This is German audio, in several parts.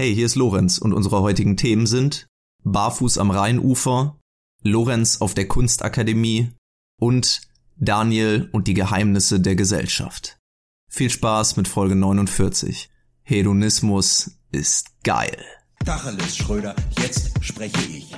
Hey, hier ist Lorenz und unsere heutigen Themen sind Barfuß am Rheinufer, Lorenz auf der Kunstakademie und Daniel und die Geheimnisse der Gesellschaft. Viel Spaß mit Folge 49. Hedonismus ist geil. Tacheles, Schröder, jetzt spreche ich.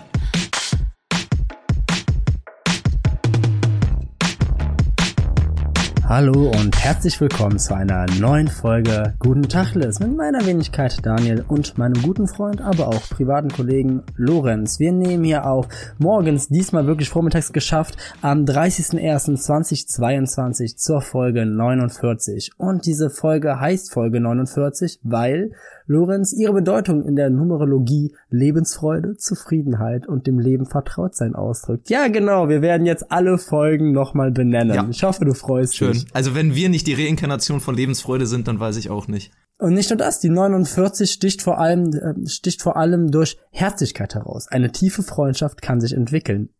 Hallo und herzlich willkommen zu einer neuen Folge Guten Tachles mit meiner Wenigkeit Daniel und meinem guten Freund, aber auch privaten Kollegen Lorenz. Wir nehmen hier auf morgens, diesmal wirklich vormittags geschafft, am 30.01.2022 zur Folge 49. Und diese Folge heißt Folge 49, weil Lorenz ihre Bedeutung in der Numerologie Lebensfreude, Zufriedenheit und dem Leben Vertrautsein ausdrückt. Ja, genau, wir werden jetzt alle Folgen nochmal benennen. Ja. Ich hoffe, du freust Schön. dich. Also wenn wir nicht die Reinkarnation von Lebensfreude sind, dann weiß ich auch nicht. Und nicht nur das, die 49 sticht vor allem, äh, sticht vor allem durch Herzlichkeit heraus. Eine tiefe Freundschaft kann sich entwickeln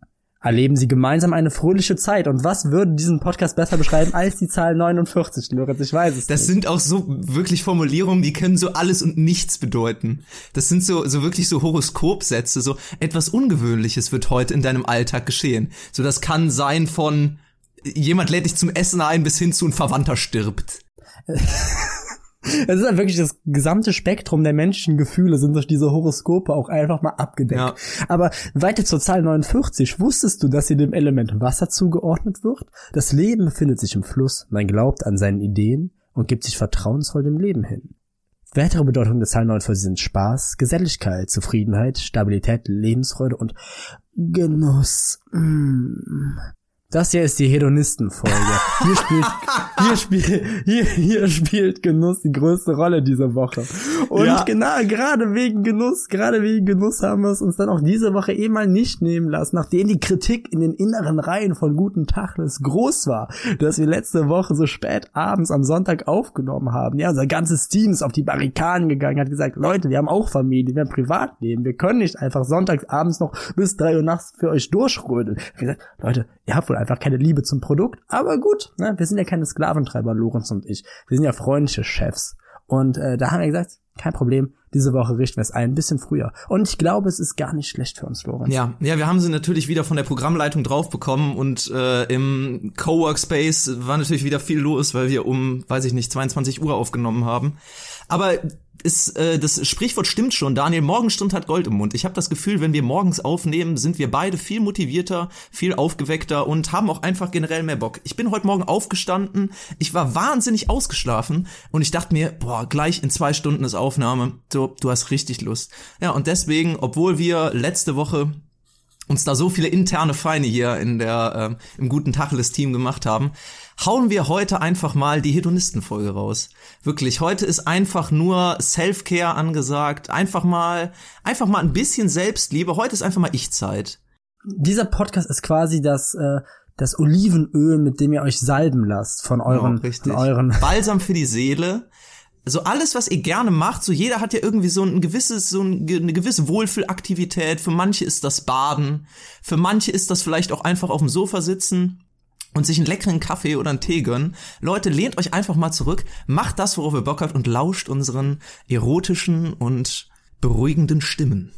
erleben sie gemeinsam eine fröhliche Zeit. Und was würde diesen Podcast besser beschreiben als die Zahl 49, Lorenz? Ich weiß es Das nicht. sind auch so wirklich Formulierungen, die können so alles und nichts bedeuten. Das sind so, so wirklich so Horoskopsätze, so etwas Ungewöhnliches wird heute in deinem Alltag geschehen. So das kann sein von jemand lädt dich zum Essen ein bis hin zu ein Verwandter stirbt. Es ist halt wirklich das gesamte Spektrum der menschlichen Gefühle sind durch diese Horoskope auch einfach mal abgedeckt. Ja. Aber weiter zur Zahl 49. Wusstest du, dass sie dem Element Wasser zugeordnet wird? Das Leben befindet sich im Fluss. Man glaubt an seinen Ideen und gibt sich vertrauensvoll dem Leben hin. Weitere Bedeutungen der Zahl 49 sind Spaß, Geselligkeit, Zufriedenheit, Stabilität, Lebensfreude und Genuss. Mm. Das hier ist die Hedonistenfolge. Hier spielt, hier spielt, hier, hier spielt Genuss die größte Rolle diese Woche. Und ja. genau, gerade wegen Genuss, gerade wegen Genuss haben wir es uns dann auch diese Woche eh mal nicht nehmen lassen, nachdem die Kritik in den inneren Reihen von Guten Tachles groß war, dass wir letzte Woche so spät abends am Sonntag aufgenommen haben. Ja, unser ganzes Team ist auf die Barrikaden gegangen, hat gesagt, Leute, wir haben auch Familie, wir haben Privatleben, wir können nicht einfach sonntags abends noch bis drei Uhr nachts für euch durchrödeln. Gesagt, Leute, ihr habt wohl einfach keine Liebe zum Produkt, aber gut, ne? wir sind ja keine Sklaventreiber, Lorenz und ich. Wir sind ja freundliche Chefs. Und äh, da haben wir gesagt, kein Problem, diese Woche richten wir es ein, bisschen früher. Und ich glaube, es ist gar nicht schlecht für uns, Lorenz. Ja, ja, wir haben sie natürlich wieder von der Programmleitung drauf bekommen und äh, im Coworkspace war natürlich wieder viel los, weil wir um, weiß ich nicht, 22 Uhr aufgenommen haben. Aber ist, äh, das Sprichwort stimmt schon, Daniel, Morgenstund hat Gold im Mund. Ich habe das Gefühl, wenn wir morgens aufnehmen, sind wir beide viel motivierter, viel aufgeweckter und haben auch einfach generell mehr Bock. Ich bin heute Morgen aufgestanden, ich war wahnsinnig ausgeschlafen und ich dachte mir, boah, gleich in zwei Stunden ist Aufnahme. So, du hast richtig Lust. Ja, und deswegen, obwohl wir letzte Woche uns da so viele interne Feinde hier in der äh, im guten Tacheles-Team gemacht haben, hauen wir heute einfach mal die Hedonistenfolge raus. Wirklich, heute ist einfach nur Self-Care angesagt, einfach mal, einfach mal ein bisschen Selbstliebe. Heute ist einfach mal Ich-Zeit. Dieser Podcast ist quasi das äh, das Olivenöl, mit dem ihr euch salben lasst von euren, ja, von euren Balsam für die Seele so alles, was ihr gerne macht, so jeder hat ja irgendwie so ein gewisses, so eine gewisse Wohlfühlaktivität. Für manche ist das Baden, für manche ist das vielleicht auch einfach auf dem Sofa sitzen und sich einen leckeren Kaffee oder einen Tee gönnen. Leute, lehnt euch einfach mal zurück, macht das, worauf ihr Bock habt und lauscht unseren erotischen und beruhigenden Stimmen.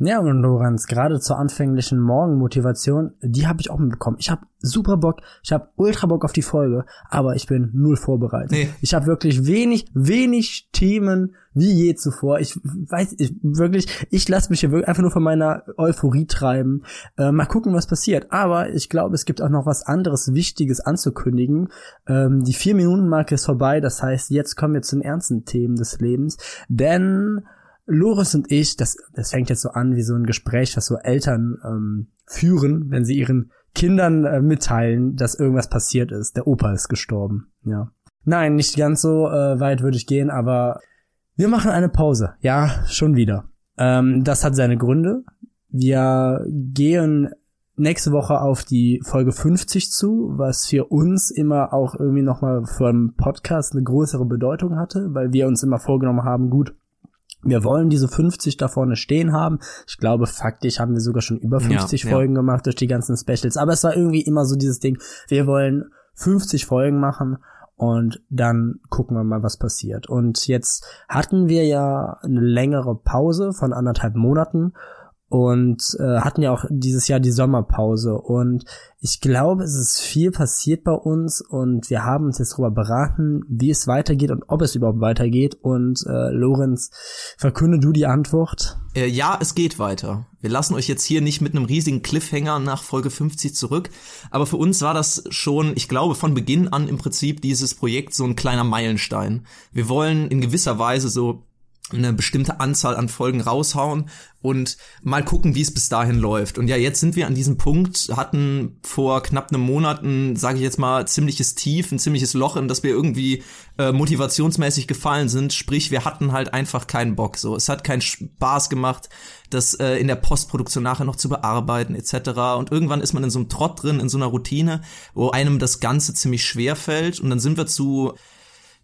Ja, und Lorenz, gerade zur anfänglichen Morgenmotivation, die habe ich auch mitbekommen. Ich habe super Bock, ich habe ultra Bock auf die Folge, aber ich bin null vorbereitet. Nee. Ich habe wirklich wenig, wenig Themen wie je zuvor. Ich weiß ich, wirklich, ich lasse mich hier wirklich einfach nur von meiner Euphorie treiben. Äh, mal gucken, was passiert. Aber ich glaube, es gibt auch noch was anderes Wichtiges anzukündigen. Ähm, die Vier-Minuten-Marke ist vorbei, das heißt, jetzt kommen wir zu den ernsten Themen des Lebens. Denn Loris und ich, das, das fängt jetzt so an wie so ein Gespräch, was so Eltern ähm, führen, wenn sie ihren Kindern äh, mitteilen, dass irgendwas passiert ist. Der Opa ist gestorben. Ja. Nein, nicht ganz so äh, weit würde ich gehen, aber wir machen eine Pause. Ja, schon wieder. Ähm, das hat seine Gründe. Wir gehen nächste Woche auf die Folge 50 zu, was für uns immer auch irgendwie nochmal für einen Podcast eine größere Bedeutung hatte, weil wir uns immer vorgenommen haben, gut, wir wollen diese 50 da vorne stehen haben. Ich glaube, faktisch haben wir sogar schon über 50 ja, Folgen ja. gemacht durch die ganzen Specials. Aber es war irgendwie immer so dieses Ding, wir wollen 50 Folgen machen und dann gucken wir mal, was passiert. Und jetzt hatten wir ja eine längere Pause von anderthalb Monaten und äh, hatten ja auch dieses Jahr die Sommerpause und ich glaube, es ist viel passiert bei uns und wir haben uns jetzt darüber beraten, wie es weitergeht und ob es überhaupt weitergeht und äh, Lorenz, verkünde du die Antwort? Äh, ja, es geht weiter. Wir lassen euch jetzt hier nicht mit einem riesigen Cliffhanger nach Folge 50 zurück, aber für uns war das schon, ich glaube, von Beginn an im Prinzip dieses Projekt so ein kleiner Meilenstein. Wir wollen in gewisser Weise so eine bestimmte Anzahl an Folgen raushauen und mal gucken, wie es bis dahin läuft. Und ja, jetzt sind wir an diesem Punkt, hatten vor knapp einem Monat ein, sage ich jetzt mal, ziemliches Tief, ein ziemliches Loch, in das wir irgendwie äh, motivationsmäßig gefallen sind. Sprich, wir hatten halt einfach keinen Bock. So, es hat keinen Spaß gemacht, das äh, in der Postproduktion nachher noch zu bearbeiten etc. Und irgendwann ist man in so einem Trott drin, in so einer Routine, wo einem das Ganze ziemlich schwer fällt. Und dann sind wir zu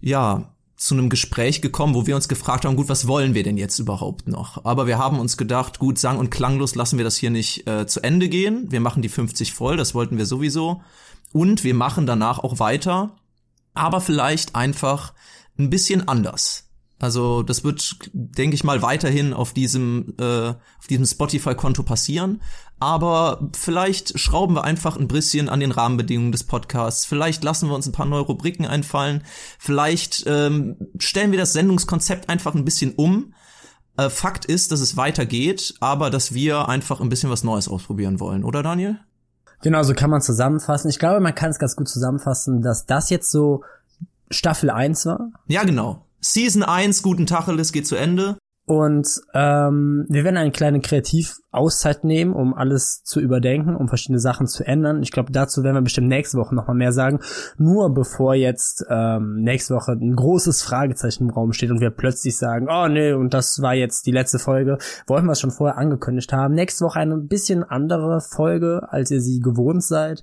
ja, zu einem Gespräch gekommen, wo wir uns gefragt haben, gut, was wollen wir denn jetzt überhaupt noch? Aber wir haben uns gedacht, gut, sang- und klanglos lassen wir das hier nicht äh, zu Ende gehen. Wir machen die 50 voll, das wollten wir sowieso. Und wir machen danach auch weiter, aber vielleicht einfach ein bisschen anders. Also das wird, denke ich mal, weiterhin auf diesem, äh, auf diesem Spotify-Konto passieren. Aber vielleicht schrauben wir einfach ein bisschen an den Rahmenbedingungen des Podcasts. Vielleicht lassen wir uns ein paar neue Rubriken einfallen. Vielleicht ähm, stellen wir das Sendungskonzept einfach ein bisschen um. Äh, Fakt ist, dass es weitergeht, aber dass wir einfach ein bisschen was Neues ausprobieren wollen, oder Daniel? Genau, so kann man zusammenfassen. Ich glaube, man kann es ganz gut zusammenfassen, dass das jetzt so Staffel 1 war. Ja, genau. Season 1, guten Tacheles, geht zu Ende. Und ähm, wir werden eine kleine Kreativauszeit nehmen, um alles zu überdenken, um verschiedene Sachen zu ändern. Ich glaube, dazu werden wir bestimmt nächste Woche nochmal mehr sagen. Nur bevor jetzt ähm, nächste Woche ein großes Fragezeichen im Raum steht und wir plötzlich sagen, oh nee, und das war jetzt die letzte Folge, wollten wir es schon vorher angekündigt haben. Nächste Woche eine bisschen andere Folge, als ihr sie gewohnt seid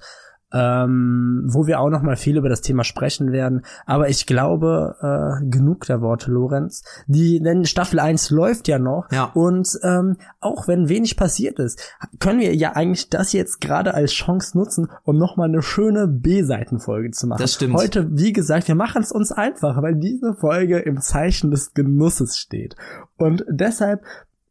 ähm, wo wir auch noch mal viel über das Thema sprechen werden. Aber ich glaube, äh, genug der Worte, Lorenz. Die, denn Staffel 1 läuft ja noch. Ja. Und ähm, auch wenn wenig passiert ist, können wir ja eigentlich das jetzt gerade als Chance nutzen, um noch mal eine schöne B-Seitenfolge zu machen. Das stimmt. Heute, wie gesagt, wir machen es uns einfach, weil diese Folge im Zeichen des Genusses steht. Und deshalb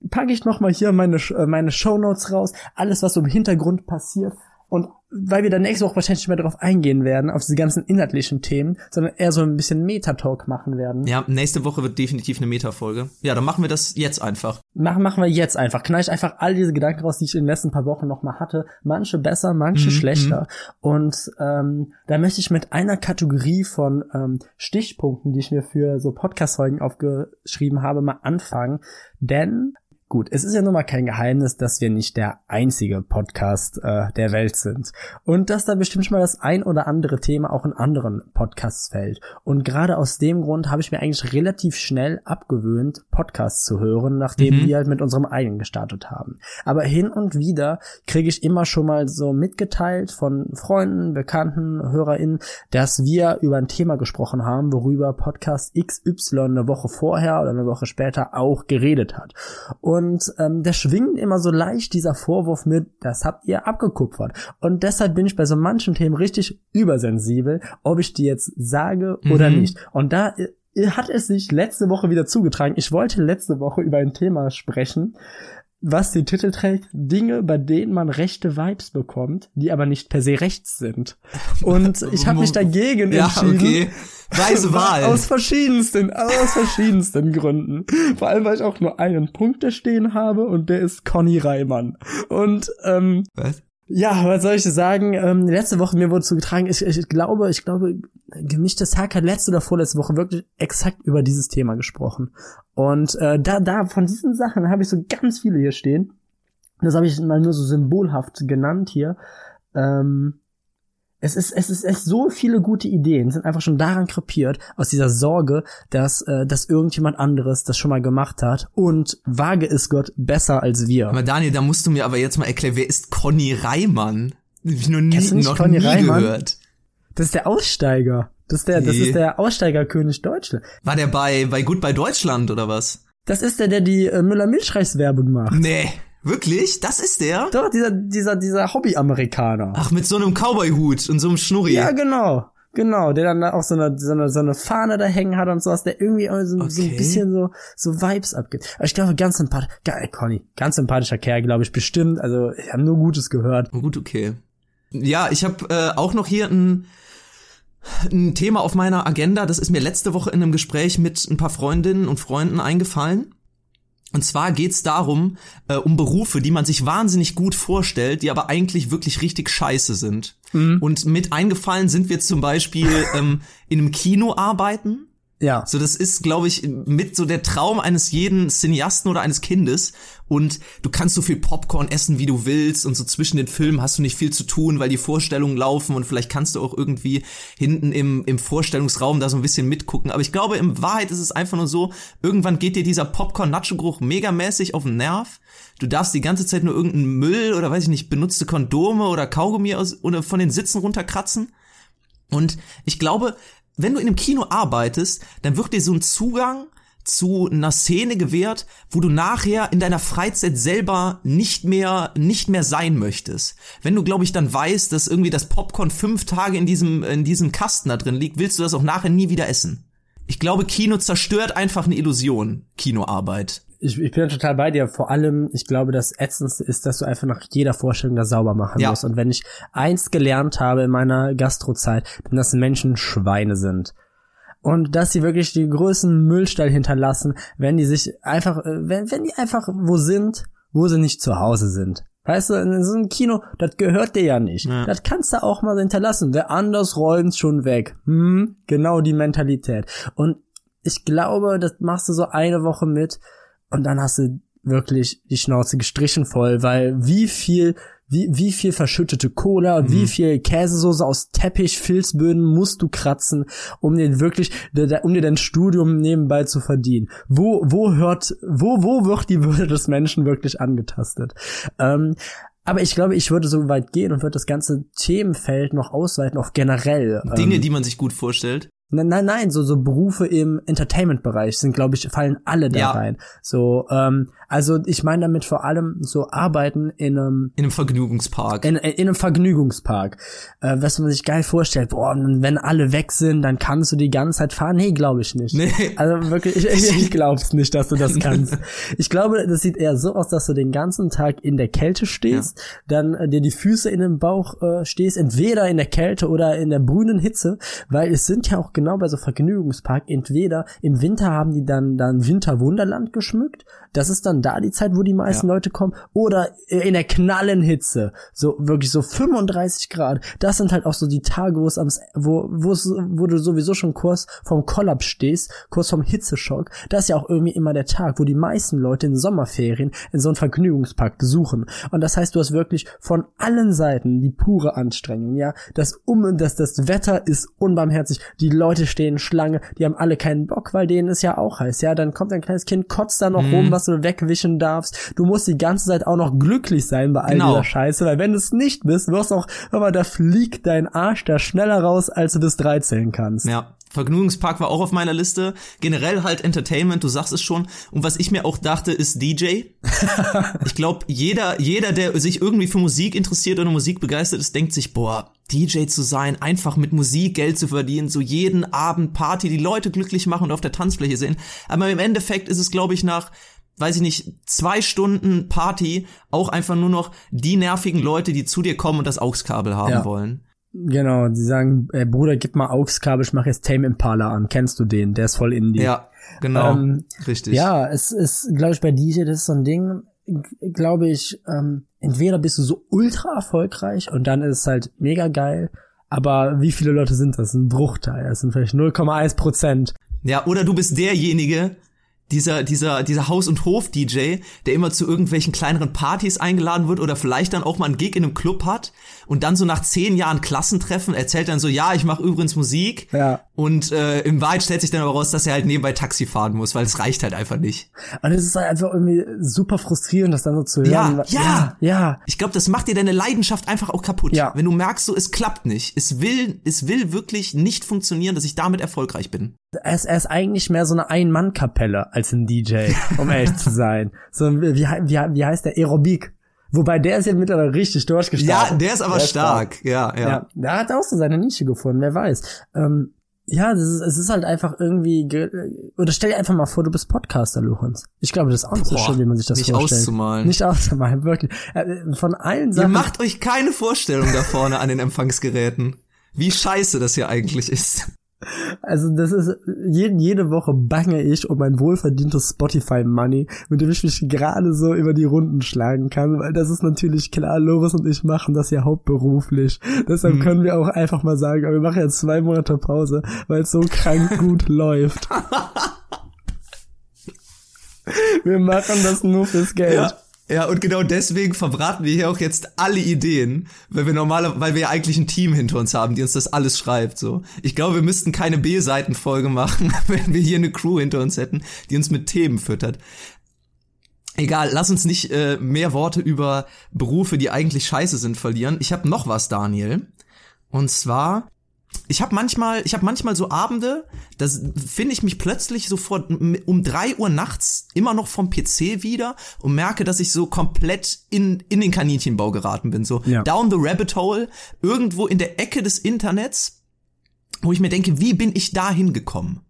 packe ich noch mal hier meine, äh, meine Shownotes raus, alles, was im Hintergrund passiert. Und weil wir dann nächste Woche wahrscheinlich nicht mehr darauf eingehen werden, auf diese ganzen inhaltlichen Themen, sondern eher so ein bisschen Meta-Talk machen werden. Ja, nächste Woche wird definitiv eine Meta-Folge. Ja, dann machen wir das jetzt einfach. Machen, machen wir jetzt einfach. Knall ich einfach all diese Gedanken raus, die ich in den letzten paar Wochen noch mal hatte. Manche besser, manche mhm, schlechter. Mhm. Und ähm, da möchte ich mit einer Kategorie von ähm, Stichpunkten, die ich mir für so Podcast-Folgen aufgeschrieben habe, mal anfangen. Denn Gut, es ist ja nun mal kein Geheimnis, dass wir nicht der einzige Podcast äh, der Welt sind. Und dass da bestimmt schon mal das ein oder andere Thema auch in anderen Podcasts fällt. Und gerade aus dem Grund habe ich mir eigentlich relativ schnell abgewöhnt, Podcasts zu hören, nachdem mhm. wir halt mit unserem eigenen gestartet haben. Aber hin und wieder kriege ich immer schon mal so mitgeteilt von Freunden, Bekannten, HörerInnen, dass wir über ein Thema gesprochen haben, worüber Podcast XY eine Woche vorher oder eine Woche später auch geredet hat. Und und ähm, da schwingt immer so leicht dieser Vorwurf mit, das habt ihr abgekupfert. Und deshalb bin ich bei so manchen Themen richtig übersensibel, ob ich die jetzt sage mhm. oder nicht. Und da äh, hat es sich letzte Woche wieder zugetragen. Ich wollte letzte Woche über ein Thema sprechen, was den Titel trägt, Dinge, bei denen man rechte Vibes bekommt, die aber nicht per se rechts sind. Und ich habe mich dagegen ja, entschieden. Okay. Weise Wahl. Aus verschiedensten, aus verschiedensten Gründen. Vor allem, weil ich auch nur einen Punkt da stehen habe und der ist Conny Reimann. Und ähm, was? Ja, was soll ich sagen? Ähm, letzte Woche mir wurde zugetragen, ich, ich glaube, ich glaube, gemischtes Hack hat letzte oder vorletzte Woche wirklich exakt über dieses Thema gesprochen. Und äh, da, da von diesen Sachen habe ich so ganz viele hier stehen. Das habe ich mal nur so symbolhaft genannt hier. Ähm, es ist, es ist echt so viele gute Ideen, sind einfach schon daran krepiert, aus dieser Sorge, dass, äh, dass irgendjemand anderes das schon mal gemacht hat und wage ist Gott besser als wir. Aber Daniel, da musst du mir aber jetzt mal erklären, wer ist Conny Reimann? Ich noch nie, noch Conny nie Reimann? gehört. Das ist der Aussteiger. Das ist der, das Nee. ist der Aussteigerkönig Deutschland. War der bei, bei Gut bei Deutschland oder was? Das ist der, der die äh, Müller-Milchreis-Werbung macht. Nee, wirklich? Das ist der? Doch, dieser, dieser, dieser Hobby-Amerikaner. Ach, mit so einem Cowboy-Hut und so einem Schnurri. Ja, genau. Genau, der dann auch so eine, so eine, so eine Fahne da hängen hat und sowas, der irgendwie so, okay. so ein bisschen so, so Vibes abgibt. Aber ich glaube, ganz sympathisch, geil, Conny, ganz sympathischer Kerl, glaube ich, bestimmt. Also, ich habe nur Gutes gehört. Gut, okay. Ja, ich habe äh, auch noch hier ein, ein Thema auf meiner Agenda. Das ist mir letzte Woche in einem Gespräch mit ein paar Freundinnen und Freunden eingefallen. Und zwar geht's darum, äh, um Berufe, die man sich wahnsinnig gut vorstellt, die aber eigentlich wirklich richtig scheiße sind. Mhm. Und mit eingefallen sind wir zum Beispiel ähm, in einem Kino arbeiten ja. So, das ist, glaube ich, mit so der Traum eines jeden Cineasten oder eines Kindes. Und du kannst so viel Popcorn essen, wie du willst. Und so zwischen den Filmen hast du nicht viel zu tun, weil die Vorstellungen laufen. Und vielleicht kannst du auch irgendwie hinten im, im Vorstellungsraum da so ein bisschen mitgucken. Aber ich glaube, in Wahrheit ist es einfach nur so, irgendwann geht dir dieser Popcorn-Nacho-Geruch megamäßig auf den Nerv. Du darfst die ganze Zeit nur irgendeinen Müll oder weiß ich nicht, benutzte Kondome oder Kaugummi aus, oder von den Sitzen runterkratzen. Und ich glaube, wenn du in einem Kino arbeitest, dann wird dir so ein Zugang zu einer Szene gewährt, wo du nachher in deiner Freizeit selber nicht mehr nicht mehr sein möchtest. Wenn du glaube ich dann weißt, dass irgendwie das Popcorn fünf Tage in diesem in diesem Kasten da drin liegt, willst du das auch nachher nie wieder essen. Ich glaube, Kino zerstört einfach eine Illusion, Kinoarbeit ich, ich bin total bei dir. Vor allem, ich glaube, das Ätzendste ist, dass du einfach nach jeder Vorstellung da sauber machen ja. musst. Und wenn ich eins gelernt habe in meiner Gastrozeit, dann dass Menschen Schweine sind. Und dass sie wirklich die größten Müllstall hinterlassen, wenn die sich einfach, äh, wenn, wenn die einfach wo sind, wo sie nicht zu Hause sind. Weißt du, in so einem Kino, das gehört dir ja nicht. Ja. Das kannst du auch mal hinterlassen. Wer anders räumt schon weg. Hm, genau die Mentalität. Und ich glaube, das machst du so eine Woche mit und dann hast du wirklich die Schnauze gestrichen voll, weil wie viel wie, wie viel verschüttete Cola, mhm. wie viel Käsesoße aus Teppich, Filzböden musst du kratzen, um den wirklich, um dir dein Studium nebenbei zu verdienen? Wo, wo hört, wo, wo wird die Würde des Menschen wirklich angetastet? Ähm, aber ich glaube, ich würde so weit gehen und würde das ganze Themenfeld noch ausweiten auf generell. Dinge, ähm, die man sich gut vorstellt. Nein, nein, nein, so so Berufe im Entertainment-Bereich sind, glaube ich, fallen alle da ja. rein. So, ähm, also ich meine damit vor allem so Arbeiten in einem in einem Vergnügungspark. In, in einem Vergnügungspark, äh, was man sich geil vorstellt. Boah, wenn alle weg sind, dann kannst du die ganze Zeit fahren. Nee, glaube ich nicht. Nee. Also wirklich, ich, ich, glaub's nicht, dass du das kannst. ich glaube, das sieht eher so aus, dass du den ganzen Tag in der Kälte stehst, ja. dann äh, dir die Füße in den Bauch äh, stehst, entweder in der Kälte oder in der brünen Hitze, weil es sind ja auch genau bei so Vergnügungspark, entweder im Winter haben die dann dann Winterwunderland geschmückt, das ist dann da die Zeit, wo die meisten ja. Leute kommen, oder in der knallen Hitze, so wirklich so 35 Grad, das sind halt auch so die Tage, wo es am, wo, wo du sowieso schon kurz vom Kollaps stehst, kurz vom Hitzeschock, das ist ja auch irgendwie immer der Tag, wo die meisten Leute in Sommerferien in so einen Vergnügungspark besuchen. Und das heißt, du hast wirklich von allen Seiten die pure Anstrengung, ja, das um, das, das Wetter ist unbarmherzig, die Leute stehen Schlange, die haben alle keinen Bock, weil denen ist ja auch heiß. Ja, dann kommt ein kleines Kind, kotzt da noch mhm. rum, was du wegwischen darfst. Du musst die ganze Zeit auch noch glücklich sein bei all genau. dieser Scheiße, weil wenn du es nicht bist, wirst du auch, aber da fliegt dein Arsch da schneller raus, als du bis drei zählen kannst. Ja. Vergnügungspark war auch auf meiner Liste. Generell halt Entertainment, du sagst es schon. Und was ich mir auch dachte, ist DJ. ich glaube, jeder, jeder, der sich irgendwie für Musik interessiert oder Musik begeistert ist, denkt sich, boah, DJ zu sein, einfach mit Musik Geld zu verdienen, so jeden Abend Party, die Leute glücklich machen und auf der Tanzfläche sehen. Aber im Endeffekt ist es, glaube ich, nach weiß ich nicht, zwei Stunden Party auch einfach nur noch die nervigen Leute, die zu dir kommen und das AUX-Kabel haben ja. wollen. Genau, die sagen, ey, Bruder, gib mal AUX-Kabel, ich mach jetzt Tame Impala an. Kennst du den? Der ist voll Indie. Ja, genau, ähm, richtig. Ja, es ist, glaube ich, bei DJ, das ist so ein Ding, glaube ich, ähm, entweder bist du so ultra erfolgreich und dann ist es halt mega geil, aber wie viele Leute sind das? Ein Bruchteil, das sind vielleicht 0,1 Prozent. Ja, oder du bist derjenige, dieser, dieser, dieser Haus- und Hof-DJ, der immer zu irgendwelchen kleineren Partys eingeladen wird oder vielleicht dann auch mal einen Gig in einem Club hat und dann so nach zehn Jahren Klassentreffen erzählt dann so, ja, ich mache übrigens Musik. Ja. Und äh, im Wahrheit stellt sich dann aber raus, dass er halt nebenbei Taxi fahren muss, weil es reicht halt einfach nicht. Und es ist halt einfach irgendwie super frustrierend, das dann so zu hören. Ja, ja. ja. Ich glaube, das macht dir deine Leidenschaft einfach auch kaputt. Ja. Wenn du merkst, so es klappt nicht. Es will, es will wirklich nicht funktionieren, dass ich damit erfolgreich bin. Er ist, er ist eigentlich mehr so eine Ein-Mann-Kapelle als ein DJ, um ehrlich zu sein. So, wie, wie, wie heißt der? Aerobik. Wobei der ist ja mittlerweile richtig durchgestartet. Ja, der ist aber der stark. stark. Ja, ja, ja. Der hat auch so seine Nische gefunden, wer weiß. Ähm, ja, das ist, es ist halt einfach irgendwie, oder stell dir einfach mal vor, du bist Podcaster, Luchans. Ich glaube, das ist auch nicht so schön, wie man sich das nicht vorstellt. Nicht auszumalen. Nicht auszumalen, wirklich. Äh, von allen Sachen. Ihr macht euch keine Vorstellung da vorne an den Empfangsgeräten. Wie scheiße das hier eigentlich ist. Also das ist jede, jede Woche bange ich um mein wohlverdientes Spotify Money, mit dem ich mich gerade so über die Runden schlagen kann, weil das ist natürlich klar, Loris und ich machen das ja hauptberuflich. Deshalb hm. können wir auch einfach mal sagen, wir machen jetzt zwei Monate Pause, weil es so krank gut läuft. Wir machen das nur fürs Geld. Ja. Ja, und genau deswegen verbraten wir hier auch jetzt alle Ideen, weil wir normale, weil wir ja eigentlich ein Team hinter uns haben, die uns das alles schreibt, so. Ich glaube, wir müssten keine B-Seitenfolge machen, wenn wir hier eine Crew hinter uns hätten, die uns mit Themen füttert. Egal, lass uns nicht äh, mehr Worte über Berufe, die eigentlich scheiße sind, verlieren. Ich habe noch was, Daniel. Und zwar ich habe manchmal, ich habe manchmal so Abende, da finde ich mich plötzlich sofort um drei Uhr nachts immer noch vom PC wieder und merke, dass ich so komplett in, in den Kaninchenbau geraten bin. So ja. down the rabbit hole, irgendwo in der Ecke des Internets, wo ich mir denke, wie bin ich da hingekommen?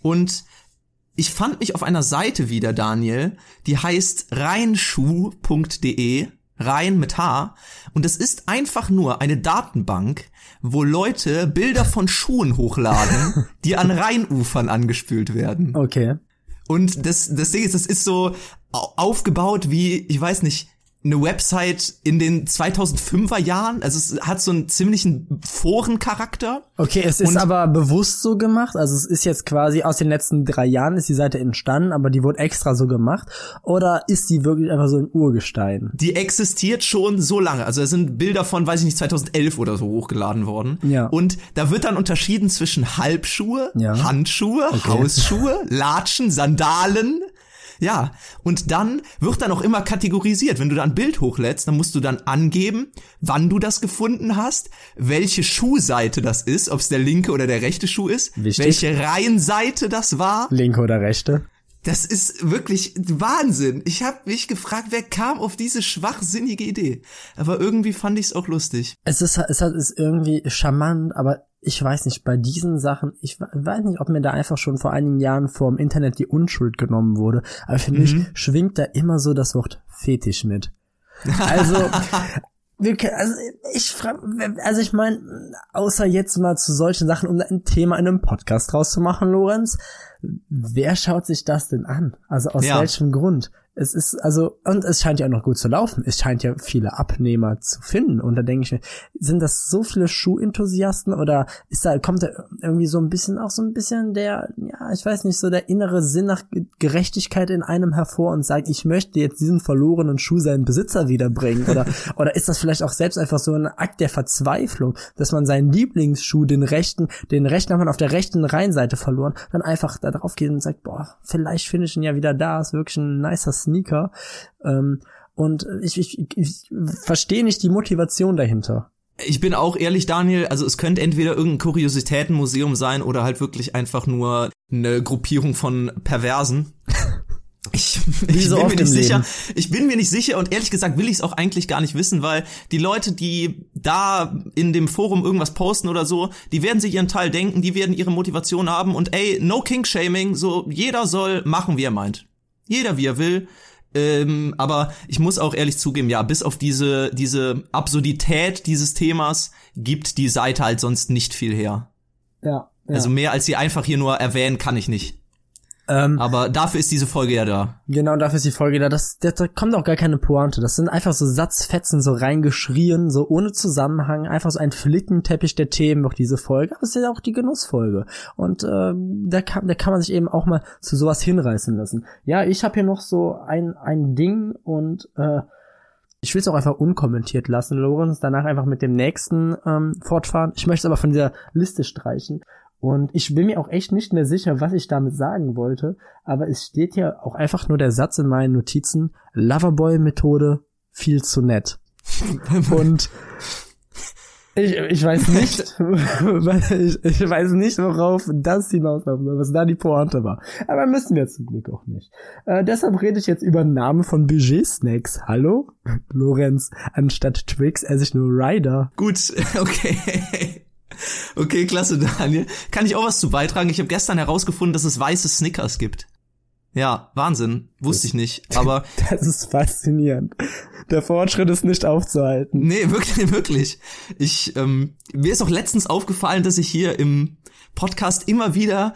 Und ich fand mich auf einer Seite wieder, Daniel, die heißt reinschuh.de, rein mit H, und es ist einfach nur eine Datenbank, wo Leute Bilder von Schuhen hochladen, die an Rheinufern angespült werden. Okay. Und das, das Ding ist, das ist so aufgebaut wie, ich weiß nicht, eine Website in den 2005er Jahren. Also es hat so einen ziemlichen Forencharakter. Okay, es ist aber bewusst so gemacht. Also es ist jetzt quasi aus den letzten drei Jahren ist die Seite entstanden, aber die wurde extra so gemacht. Oder ist die wirklich einfach so ein Urgestein? Die existiert schon so lange. Also es sind Bilder von, weiß ich nicht, 2011 oder so hochgeladen worden. Ja. Und da wird dann unterschieden zwischen Halbschuhe, ja. Handschuhe, okay. Hausschuhe, Latschen, Sandalen, ja, und dann wird dann auch immer kategorisiert. Wenn du da ein Bild hochlädst, dann musst du dann angeben, wann du das gefunden hast, welche Schuhseite das ist, ob es der linke oder der rechte Schuh ist, Wichtig. welche Reihenseite das war. Linke oder rechte. Das ist wirklich Wahnsinn. Ich habe mich gefragt, wer kam auf diese schwachsinnige Idee. Aber irgendwie fand ich es auch lustig. Es ist, es ist irgendwie charmant, aber ich weiß nicht, bei diesen Sachen, ich weiß nicht, ob mir da einfach schon vor einigen Jahren vor dem Internet die Unschuld genommen wurde, aber für mhm. mich schwingt da immer so das Wort Fetisch mit. Also, wir, also ich frage, also ich meine, außer jetzt mal zu solchen Sachen, um ein Thema in einem Podcast draus zu machen, Lorenz, wer schaut sich das denn an? Also aus ja. welchem Grund? es ist also und es scheint ja auch noch gut zu laufen. Es scheint ja viele Abnehmer zu finden und da denke ich mir, sind das so viele Schuhenthusiasten oder ist da kommt da irgendwie so ein bisschen auch so ein bisschen der ja, ich weiß nicht, so der innere Sinn nach Gerechtigkeit in einem hervor und sagt, ich möchte jetzt diesen verlorenen Schuh seinen Besitzer wiederbringen oder oder ist das vielleicht auch selbst einfach so ein Akt der Verzweiflung, dass man seinen Lieblingsschuh, den rechten, den rechten hat man auf der rechten Reihenseite verloren, dann einfach da drauf geht und sagt, boah, vielleicht finde ich ihn ja wieder da, ist wirklich ein nicer Sneaker. Ähm, und ich, ich, ich verstehe nicht die Motivation dahinter. Ich bin auch ehrlich, Daniel, also es könnte entweder irgendein Kuriositätenmuseum sein oder halt wirklich einfach nur eine Gruppierung von Perversen. Ich, ich so bin mir nicht sicher. Leben. Ich bin mir nicht sicher und ehrlich gesagt will ich es auch eigentlich gar nicht wissen, weil die Leute, die da in dem Forum irgendwas posten oder so, die werden sich ihren Teil denken, die werden ihre Motivation haben und ey, no King Shaming, so jeder soll machen, wie er meint. Jeder wie er will. Ähm, aber ich muss auch ehrlich zugeben, ja, bis auf diese, diese Absurdität dieses Themas gibt die Seite halt sonst nicht viel her. Ja. ja. Also mehr als sie einfach hier nur erwähnen, kann ich nicht. Ähm, Aber dafür ist diese Folge ja da. Genau, dafür ist die Folge da. Das, da, da kommt auch gar keine Pointe. Das sind einfach so Satzfetzen, so reingeschrien, so ohne Zusammenhang. Einfach so ein Flickenteppich der Themen durch diese Folge. Aber es ist ja auch die Genussfolge. Und äh, da, kann, da kann man sich eben auch mal zu sowas hinreißen lassen. Ja, ich habe hier noch so ein, ein Ding und äh, ich will es auch einfach unkommentiert lassen, Lorenz. Danach einfach mit dem nächsten ähm, fortfahren. Ich möchte es aber von dieser Liste streichen. Und ich bin mir auch echt nicht mehr sicher, was ich damit sagen wollte, aber es steht ja auch einfach nur der Satz in meinen Notizen, Loverboy-Methode viel zu nett. Und Ich, ich weiß nicht, ich, ich weiß nicht, worauf das hinauslaufen soll, was da die Pointe war. Aber müssen wir zum Glück auch nicht. Äh, deshalb rede ich jetzt über Namen von Budget-Snacks. Hallo? Lorenz, anstatt Twix esse ich nur Ryder. Gut, okay. Okay, klasse, Daniel. Kann ich auch was zu beitragen? Ich habe gestern herausgefunden, dass es weiße Snickers gibt. Ja, Wahnsinn. Wusste ich nicht. Aber. Das ist faszinierend. Der Fortschritt ist nicht aufzuhalten. Nee, wirklich, wirklich. Ich, ähm, mir ist auch letztens aufgefallen, dass ich hier im Podcast immer wieder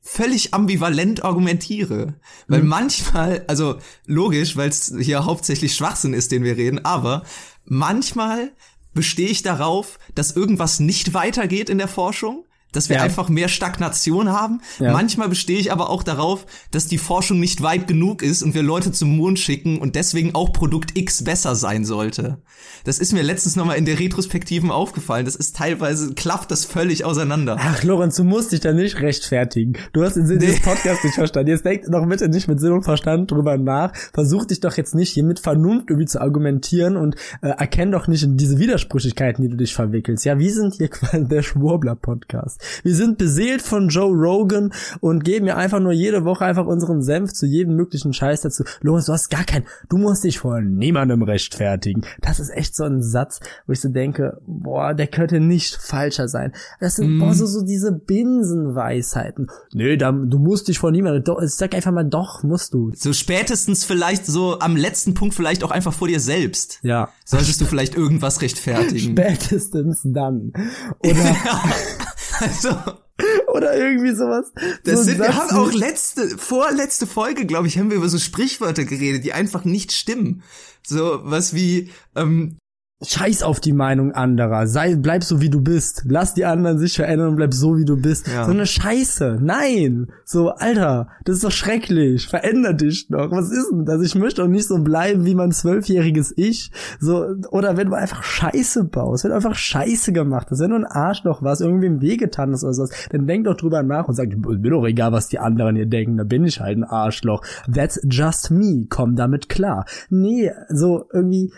völlig ambivalent argumentiere. Weil mhm. manchmal, also logisch, weil es hier hauptsächlich Schwachsinn ist, den wir reden, aber manchmal bestehe ich darauf, dass irgendwas nicht weitergeht in der Forschung dass wir ja. einfach mehr Stagnation haben. Ja. Manchmal bestehe ich aber auch darauf, dass die Forschung nicht weit genug ist und wir Leute zum Mond schicken und deswegen auch Produkt X besser sein sollte. Das ist mir letztens nochmal in der Retrospektiven aufgefallen. Das ist teilweise, klafft das völlig auseinander. Ach, Lorenz, du musst dich da nicht rechtfertigen. Du hast den Sinn nee. dieses Podcasts nicht verstanden. Jetzt denk doch bitte nicht mit Sinn und Verstand drüber nach. Versuch dich doch jetzt nicht hier mit Vernunft irgendwie zu argumentieren und äh, erkenn doch nicht diese Widersprüchlichkeiten, die du dich verwickelst. Ja, wir sind hier quasi der Schwurbler-Podcast. Wir sind beseelt von Joe Rogan und geben ja einfach nur jede Woche einfach unseren Senf zu jedem möglichen Scheiß dazu. Lorenz, du hast gar keinen, du musst dich vor niemandem rechtfertigen. Das ist echt so ein Satz, wo ich so denke, boah, der könnte nicht falscher sein. Das sind mm. boah, so, so diese Binsenweisheiten. Nee, da, du musst dich vor niemandem, doch, ich sag einfach mal, doch, musst du. So spätestens vielleicht so am letzten Punkt vielleicht auch einfach vor dir selbst. Ja. Solltest du vielleicht irgendwas rechtfertigen. Spätestens dann. Oder, Also. Oder irgendwie sowas. Das so sind, wir haben auch letzte, vorletzte Folge, glaube ich, haben wir über so Sprichwörter geredet, die einfach nicht stimmen. So was wie, ähm, Scheiß auf die Meinung anderer. Sei, bleib so wie du bist. Lass die anderen sich verändern und bleib so wie du bist. Ja. So eine Scheiße. Nein. So, Alter, das ist doch schrecklich. Veränder dich doch. Was ist denn das? Ich möchte doch nicht so bleiben wie mein zwölfjähriges Ich. So, oder wenn du einfach Scheiße baust, wenn du einfach Scheiße gemacht hast, wenn du ein Arschloch warst, irgendwie im Weg getan hast oder sowas, dann denk doch drüber nach und sag, mir doch egal, was die anderen hier denken, da bin ich halt ein Arschloch. That's just me. Komm damit klar. Nee, so irgendwie,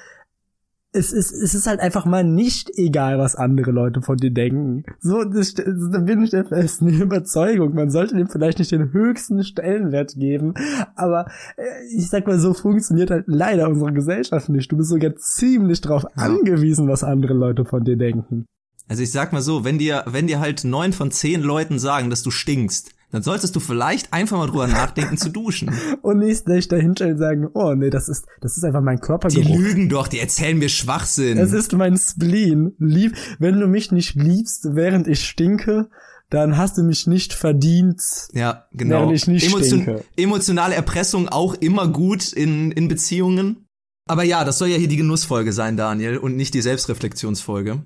es ist, es ist halt einfach mal nicht egal, was andere Leute von dir denken. So, das, da bin ich der festen Überzeugung. Man sollte dem vielleicht nicht den höchsten Stellenwert geben, aber äh, ich sag mal, so funktioniert halt leider unsere Gesellschaft nicht. Du bist sogar ziemlich drauf angewiesen, was andere Leute von dir denken. Also ich sag mal so, wenn dir, wenn dir halt neun von zehn Leuten sagen, dass du stinkst, dann solltest du vielleicht einfach mal drüber nachdenken zu duschen. Und nicht gleich dahinstellen sagen, oh nee, das ist, das ist einfach mein Körpergeruch. Die lügen doch, die erzählen mir Schwachsinn. Es ist mein Spleen. Lieb, wenn du mich nicht liebst, während ich stinke, dann hast du mich nicht verdient. Ja, genau. Während ich nicht Emotion stinke. Emotionale Erpressung auch immer gut in, in Beziehungen. Aber ja, das soll ja hier die Genussfolge sein, Daniel, und nicht die Selbstreflexionsfolge.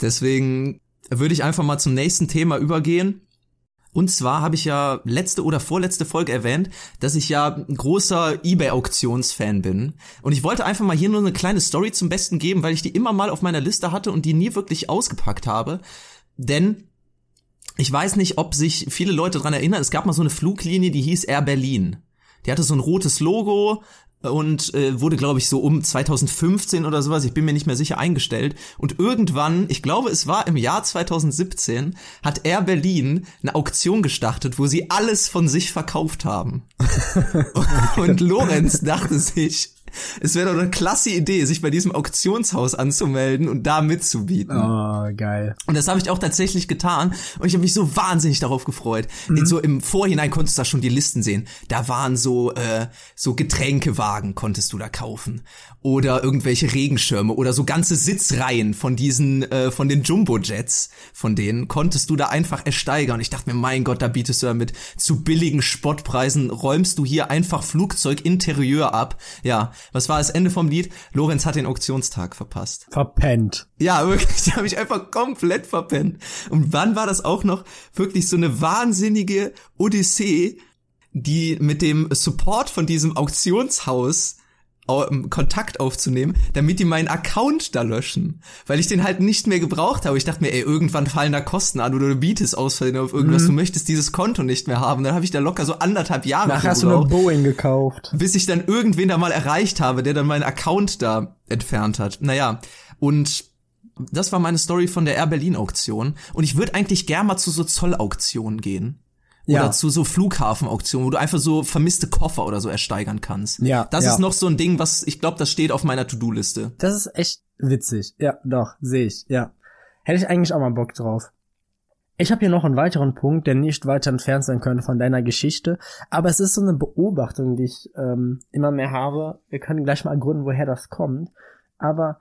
Deswegen würde ich einfach mal zum nächsten Thema übergehen. Und zwar habe ich ja letzte oder vorletzte Folge erwähnt, dass ich ja ein großer eBay-Auktionsfan bin. Und ich wollte einfach mal hier nur eine kleine Story zum Besten geben, weil ich die immer mal auf meiner Liste hatte und die nie wirklich ausgepackt habe. Denn ich weiß nicht, ob sich viele Leute dran erinnern, es gab mal so eine Fluglinie, die hieß Air Berlin. Die hatte so ein rotes Logo, und äh, wurde, glaube ich, so um 2015 oder sowas, ich bin mir nicht mehr sicher, eingestellt. Und irgendwann, ich glaube, es war im Jahr 2017, hat Air Berlin eine Auktion gestartet, wo sie alles von sich verkauft haben. und Lorenz dachte sich, es wäre doch eine klasse Idee, sich bei diesem Auktionshaus anzumelden und da mitzubieten. Oh, geil. Und das habe ich auch tatsächlich getan und ich habe mich so wahnsinnig darauf gefreut. Mhm. So im Vorhinein konntest du da schon die Listen sehen. Da waren so äh, so Getränkewagen konntest du da kaufen oder irgendwelche Regenschirme oder so ganze Sitzreihen von diesen äh, von den Jumbo Jets, von denen konntest du da einfach ersteigern. Ich dachte mir, mein Gott, da bietest du damit zu billigen Spottpreisen räumst du hier einfach Flugzeuginterieur ab. Ja, was war das Ende vom Lied? Lorenz hat den Auktionstag verpasst. Verpennt. Ja, wirklich, habe ich einfach komplett verpennt. Und wann war das auch noch wirklich so eine wahnsinnige Odyssee, die mit dem Support von diesem Auktionshaus Kontakt aufzunehmen, damit die meinen Account da löschen. Weil ich den halt nicht mehr gebraucht habe. Ich dachte mir, ey, irgendwann fallen da Kosten an oder du bietest aus auf irgendwas. Mhm. Du möchtest dieses Konto nicht mehr haben. Dann habe ich da locker so anderthalb Jahre Nachher hast du eine Boeing gekauft. Bis ich dann irgendwen da mal erreicht habe, der dann meinen Account da entfernt hat. Naja, und das war meine Story von der Air Berlin Auktion. Und ich würde eigentlich gern mal zu so Zollauktionen gehen. Oder Ja. zu so Flughafenauktionen, wo du einfach so vermisste Koffer oder so ersteigern kannst. Ja, Das ja. ist noch so ein Ding, was ich glaube, das steht auf meiner To-Do-Liste. Das ist echt witzig. Ja, doch, sehe ich. Ja. Hätte ich eigentlich auch mal Bock drauf. Ich habe hier noch einen weiteren Punkt, der nicht weiter entfernt sein könnte von deiner Geschichte, aber es ist so eine Beobachtung, die ich ähm, immer mehr habe. Wir können gleich mal ergründen, woher das kommt. Aber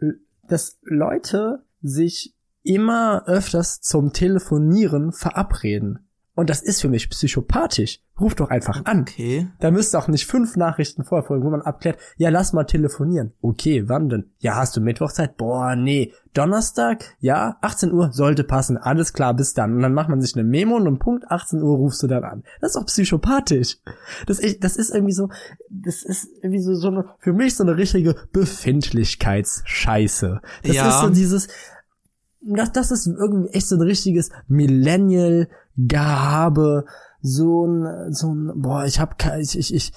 äh, dass Leute sich immer öfters zum Telefonieren verabreden. Und das ist für mich psychopathisch. Ruf doch einfach an. Okay. Da müsste auch nicht fünf Nachrichten vorfolgen, wo man abklärt, ja, lass mal telefonieren. Okay, wann denn? Ja, hast du Mittwochzeit? Boah, nee. Donnerstag? Ja, 18 Uhr sollte passen. Alles klar, bis dann. Und dann macht man sich eine Memo und um Punkt 18 Uhr rufst du dann an. Das ist doch psychopathisch. Das ist, das ist irgendwie so, das ist irgendwie so, so eine, für mich so eine richtige Befindlichkeitsscheiße. Das Ja. ist so dieses, das, das ist irgendwie echt so ein richtiges Millennial-Gehabe, so ein, so ein, boah, ich hab, ke- ich, ich, ich,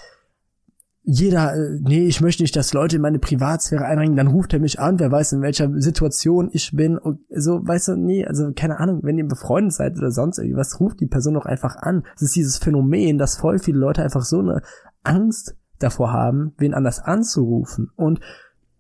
jeder, äh, nee, ich möchte nicht, dass Leute in meine Privatsphäre eindringen, dann ruft er mich an, wer weiß, in welcher Situation ich bin, und so, weißt du, nee, also, keine Ahnung, wenn ihr befreundet seid oder sonst irgendwas, ruft die Person doch einfach an. Es ist dieses Phänomen, dass voll viele Leute einfach so eine Angst davor haben, wen anders anzurufen. Und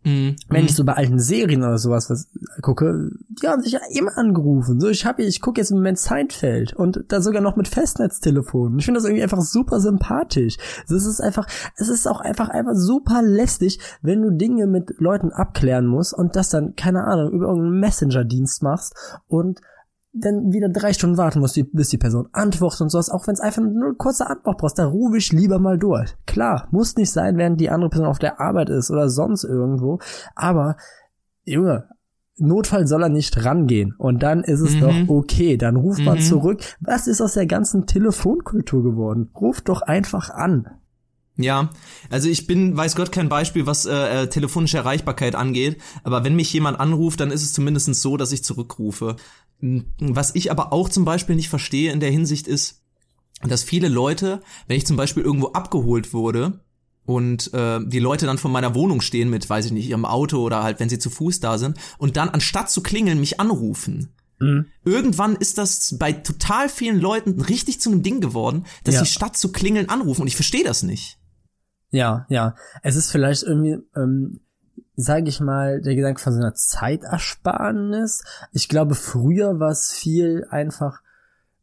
Mhm. wenn ich so bei alten Serien oder sowas was gucke, die haben sich ja immer angerufen. So, ich habe ich gucke jetzt im Moment Seinfeld und da sogar noch mit Festnetztelefon. Ich finde das irgendwie einfach super sympathisch. Das ist einfach, es ist auch einfach einfach super lästig, wenn du Dinge mit Leuten abklären musst und das dann keine Ahnung über irgendeinen Messenger-Dienst machst und dann wieder drei Stunden warten musst, bis die Person antwortet und sowas, auch wenn es einfach nur eine kurze Antwort brauchst, da rufe ich lieber mal durch. Klar, muss nicht sein, während die andere Person auf der Arbeit ist oder sonst irgendwo, aber Junge, Notfall soll er nicht rangehen und dann ist es Mhm. doch okay, dann ruft man Mhm. zurück. Was ist aus der ganzen Telefonkultur geworden? Ruft doch einfach an. Ja, also ich bin, weiß Gott, kein Beispiel, was äh, äh, telefonische Erreichbarkeit angeht, aber wenn mich jemand anruft, dann ist es zumindest so, dass ich zurückrufe. M, Was ich aber auch zum Beispiel nicht verstehe in der Hinsicht ist, dass viele Leute, wenn ich zum Beispiel irgendwo abgeholt wurde und äh, die Leute dann vor meiner Wohnung stehen mit, weiß ich nicht, ihrem Auto oder halt, wenn sie zu Fuß da sind und dann anstatt zu klingeln mich anrufen. Mhm. Irgendwann ist das bei total vielen Leuten richtig zu einem Ding geworden, dass Ja. sie statt zu klingeln anrufen und ich verstehe das nicht. Ja, ja. Es ist vielleicht irgendwie, ähm, sage ich mal, der Gedanke von so einer Zeitersparnis. Ich glaube, früher war es viel einfach,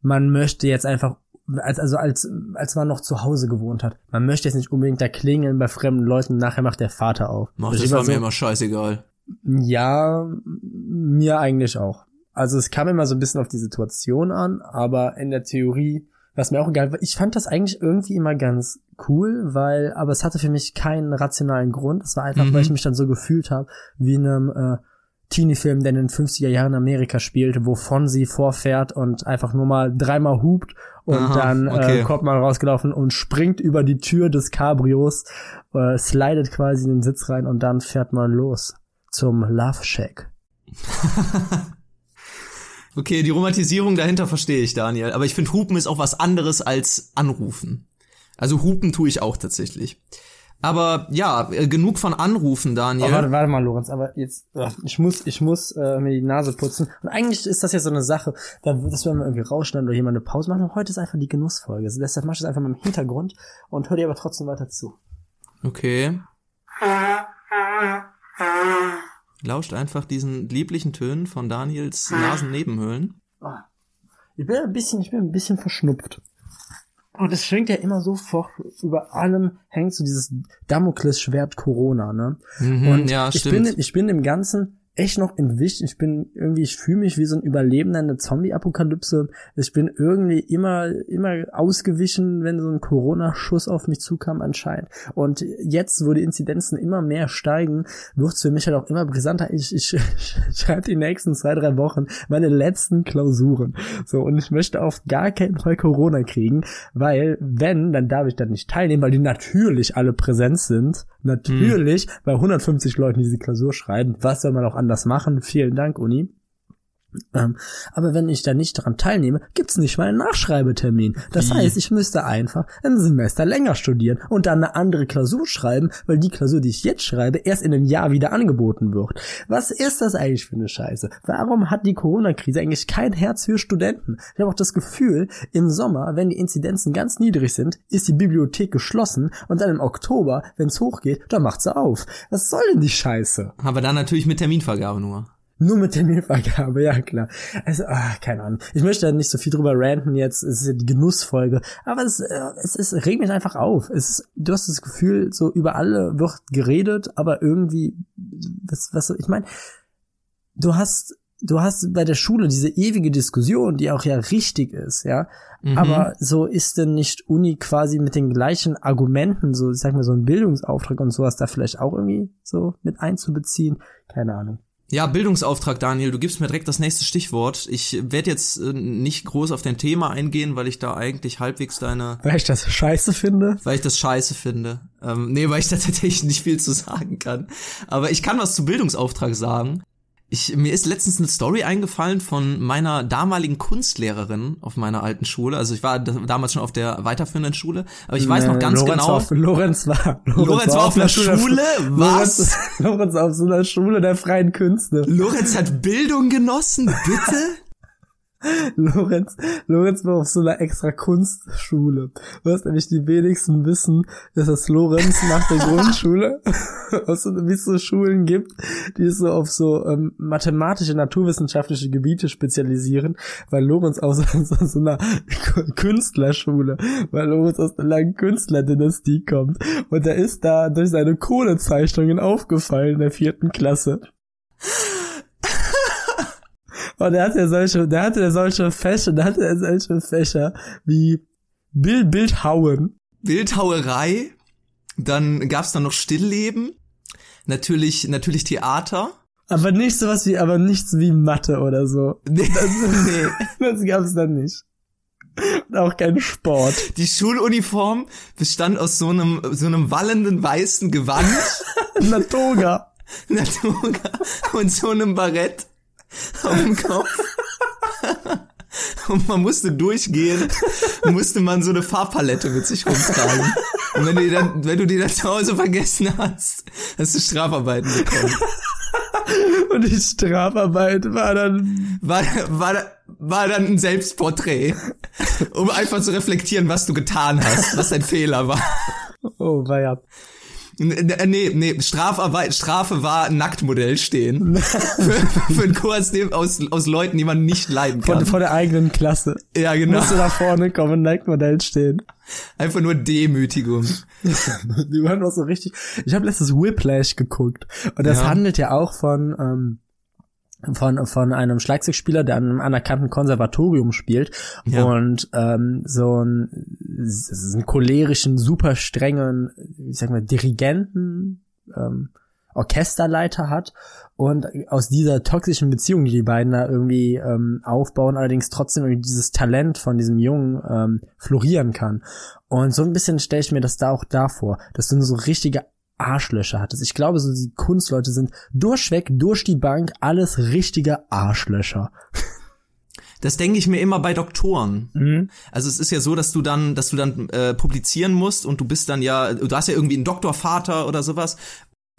man möchte jetzt einfach, als, also als, als man noch zu Hause gewohnt hat, man möchte jetzt nicht unbedingt da klingeln bei fremden Leuten, nachher macht der Vater auf. Mach, Ich das immer war mir so, immer scheißegal. Ja, mir eigentlich auch. Also es kam immer so ein bisschen auf die Situation an, aber in der Theorie, was mir auch egal war, ich fand das eigentlich irgendwie immer ganz cool, weil, aber es hatte für mich keinen rationalen Grund. Es war einfach, Mhm. weil ich mich dann so gefühlt habe, wie in einem äh, Teenie-Film, der in den 50er Jahren Amerika spielte, wo Fonzie vorfährt und einfach nur mal dreimal hupt und Aha, dann okay. äh, kommt man rausgelaufen und springt über die Tür des Cabrios, äh, slidet quasi in den Sitz rein und dann fährt man los zum Love Shack. Okay, die Romantisierung dahinter verstehe ich, Daniel. Aber ich finde, Hupen ist auch was anderes als Anrufen. Also Hupen tue ich auch tatsächlich. Aber ja, äh, genug von Anrufen, Daniel. Oh, warte, warte mal, Lorenz, aber jetzt, ich muss, ich muss äh, mir die Nase putzen. Und eigentlich ist das ja so eine Sache, da, das werden wir irgendwie rausschneiden oder jemand eine Pause machen. Und heute ist einfach die Genussfolge. Also deshalb mach ich das einfach mal im Hintergrund und hör dir aber trotzdem weiter zu. Okay. Lauscht einfach diesen lieblichen Tönen von Daniels Nasennebenhöhlen. Ich bin ein bisschen, ich bin ein bisschen verschnupft. Und es schwingt ja immer so vor, über allem hängt so dieses Damoklesschwert Corona, ne? Mhm, Und ja, ich stimmt. bin, ich bin im Ganzen echt noch entwischt. Ich bin irgendwie, ich fühle mich wie so ein Überlebender in der Zombie-Apokalypse. Ich bin irgendwie immer, immer ausgewichen, wenn so ein Corona-Schuss auf mich zukam anscheinend. Und jetzt, wo die Inzidenzen immer mehr steigen, wird es für mich halt auch immer brisanter. Ich, ich, ich schreibe die nächsten zwei, drei Wochen meine letzten Klausuren. So, und ich möchte auf gar keinen Fall Corona kriegen, weil, wenn, dann darf ich dann nicht teilnehmen, weil die natürlich alle präsent sind. Natürlich bei 150 Leuten, die diese Klausur schreiben. Was soll man auch anders machen? Vielen Dank, Uni. Ähm, aber wenn ich da nicht daran teilnehme, gibt's nicht mal einen Nachschreibetermin. Das Wie? heißt, ich müsste einfach ein Semester länger studieren und dann eine andere Klausur schreiben, weil die Klausur, die ich jetzt schreibe, erst in einem Jahr wieder angeboten wird. Was ist das eigentlich für eine Scheiße? Warum hat die Corona-Krise eigentlich kein Herz für Studenten? Ich habe auch das Gefühl, im Sommer, wenn die Inzidenzen ganz niedrig sind, ist die Bibliothek geschlossen und dann im Oktober, wenn's hochgeht, dann macht sie auf. Was soll denn die Scheiße? Aber dann natürlich mit Terminvergabe nur. Nur mit Terminvergabe, ja klar. Also, ah, keine Ahnung. Ich möchte da nicht so viel drüber ranten jetzt. Es ist ja die Genussfolge. Aber es, äh, es, es regt mich einfach auf. Es ist, du hast das Gefühl, so über alle wird geredet, aber irgendwie, was, was, ich meine, du hast, du hast bei der Schule diese ewige Diskussion, die auch ja richtig ist, ja. Mhm. Aber so ist denn nicht Uni quasi mit den gleichen Argumenten, so, ich sag mal, so ein Bildungsauftrag und sowas da vielleicht auch irgendwie so mit einzubeziehen? Keine Ahnung. Ja, Bildungsauftrag, Daniel, du gibst mir direkt das nächste Stichwort. Ich werde jetzt äh, nicht groß auf dein Thema eingehen, weil ich da eigentlich halbwegs deine, Weil ich das scheiße finde. weil ich das scheiße finde. Ähm, nee, weil ich da tatsächlich nicht viel zu sagen kann. Aber ich kann was zu Bildungsauftrag sagen. Ich, mir ist letztens eine Story eingefallen von meiner damaligen Kunstlehrerin auf meiner alten Schule. Also ich war da- damals schon auf der weiterführenden Schule, aber ich weiß noch ganz Lorenz genau. War auf, Lorenz war, Lorenz war auf einer Schule? Was? Lorenz, Lorenz auf so einer Schule der freien Künste. Lorenz hat Bildung genossen, bitte? Lorenz, Lorenz war auf so einer extra Kunstschule. Was nämlich die wenigsten wissen, dass das Lorenz nach der Grundschule, aus so, wie es so Schulen gibt, die es so auf so ähm, mathematische, naturwissenschaftliche Gebiete spezialisieren, weil Lorenz aus so, so einer Künstlerschule, weil Lorenz aus einer langen Künstlerdynastie kommt. Und er ist da durch seine Kohlezeichnungen aufgefallen in der vierten Klasse. Und er hatte ja solche, der hatte ja solche Fächer, der hatte ja solche Fächer wie Bild, Bildhauen. Bildhauerei, dann gab's dann noch Stillleben, natürlich, natürlich Theater. Aber nicht sowas wie, aber nichts wie Mathe oder so. Nee, nee. Das gab's dann nicht. Und auch kein Sport. Die Schuluniform bestand aus so einem, so einem wallenden weißen Gewand, Eine Toga. einer Toga und so einem Barett auf dem Kopf. Und man musste durchgehen, musste man so eine Farbpalette mit sich rumtragen. Und wenn du die dann, wenn du die dann zu Hause vergessen hast, hast du Strafarbeiten bekommen. Und die Strafarbeit war dann, war, war, war dann ein Selbstporträt, um einfach zu reflektieren, was du getan hast, was dein Fehler war. oh, war ja. Nee, nee, Strafarbeit, Strafe war Nacktmodell stehen. für, für einen Kurs aus, aus Leuten, die man nicht leiden kann. von der eigenen Klasse. ja, genau. Musste da vorne kommen, Nike-Modell stehen. Einfach nur Demütigung. Die waren auch so richtig. Ich habe letztes Whiplash geguckt. Und das Ja. handelt ja auch von, ähm, von, von einem Schlagzeugspieler, der an einem anerkannten Konservatorium spielt Ja. und ähm, so einen, einen cholerischen, super strengen, ich sag mal, Dirigenten, ähm, Orchesterleiter hat und aus dieser toxischen Beziehung, die die beiden da irgendwie ähm, aufbauen, allerdings trotzdem irgendwie dieses Talent von diesem Jungen ähm, florieren kann. Und so ein bisschen stelle ich mir das da auch davor, dass du so richtige Arschlöcher hattest. Ich glaube, so die Kunstleute sind durchweg, durch die Bank, alles richtige Arschlöcher. Das denke ich mir immer bei Doktoren. Mhm. Also es ist ja so, dass du dann, dass du dann äh, publizieren musst und du bist dann ja, du hast ja irgendwie einen Doktorvater oder sowas.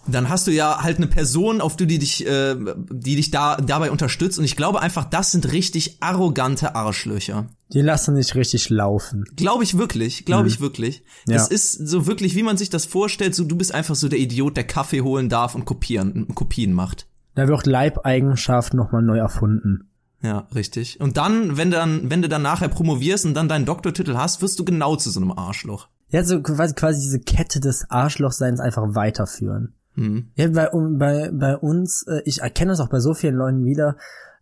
Dann hast du ja halt eine Person, auf die, die dich, äh, die dich da dabei unterstützt. Und ich glaube einfach, das sind richtig arrogante Arschlöcher. Die lassen nicht richtig laufen. Glaube ich wirklich, glaube ich wirklich. Ja. Das ist so wirklich, wie man sich das vorstellt. So, du bist einfach so der Idiot, der Kaffee holen darf und kopieren, Kopien macht. Da wird Leibeigenschaft nochmal neu erfunden. Ja, richtig. Und dann, wenn dann, wenn du dann nachher promovierst und dann deinen Doktortitel hast, wirst du genau zu so einem Arschloch. Ja, so quasi, quasi diese Kette des Arschlochseins einfach weiterführen. Hm. Ja, bei, bei, bei uns, äh, ich erkenne das auch bei so vielen Leuten wieder,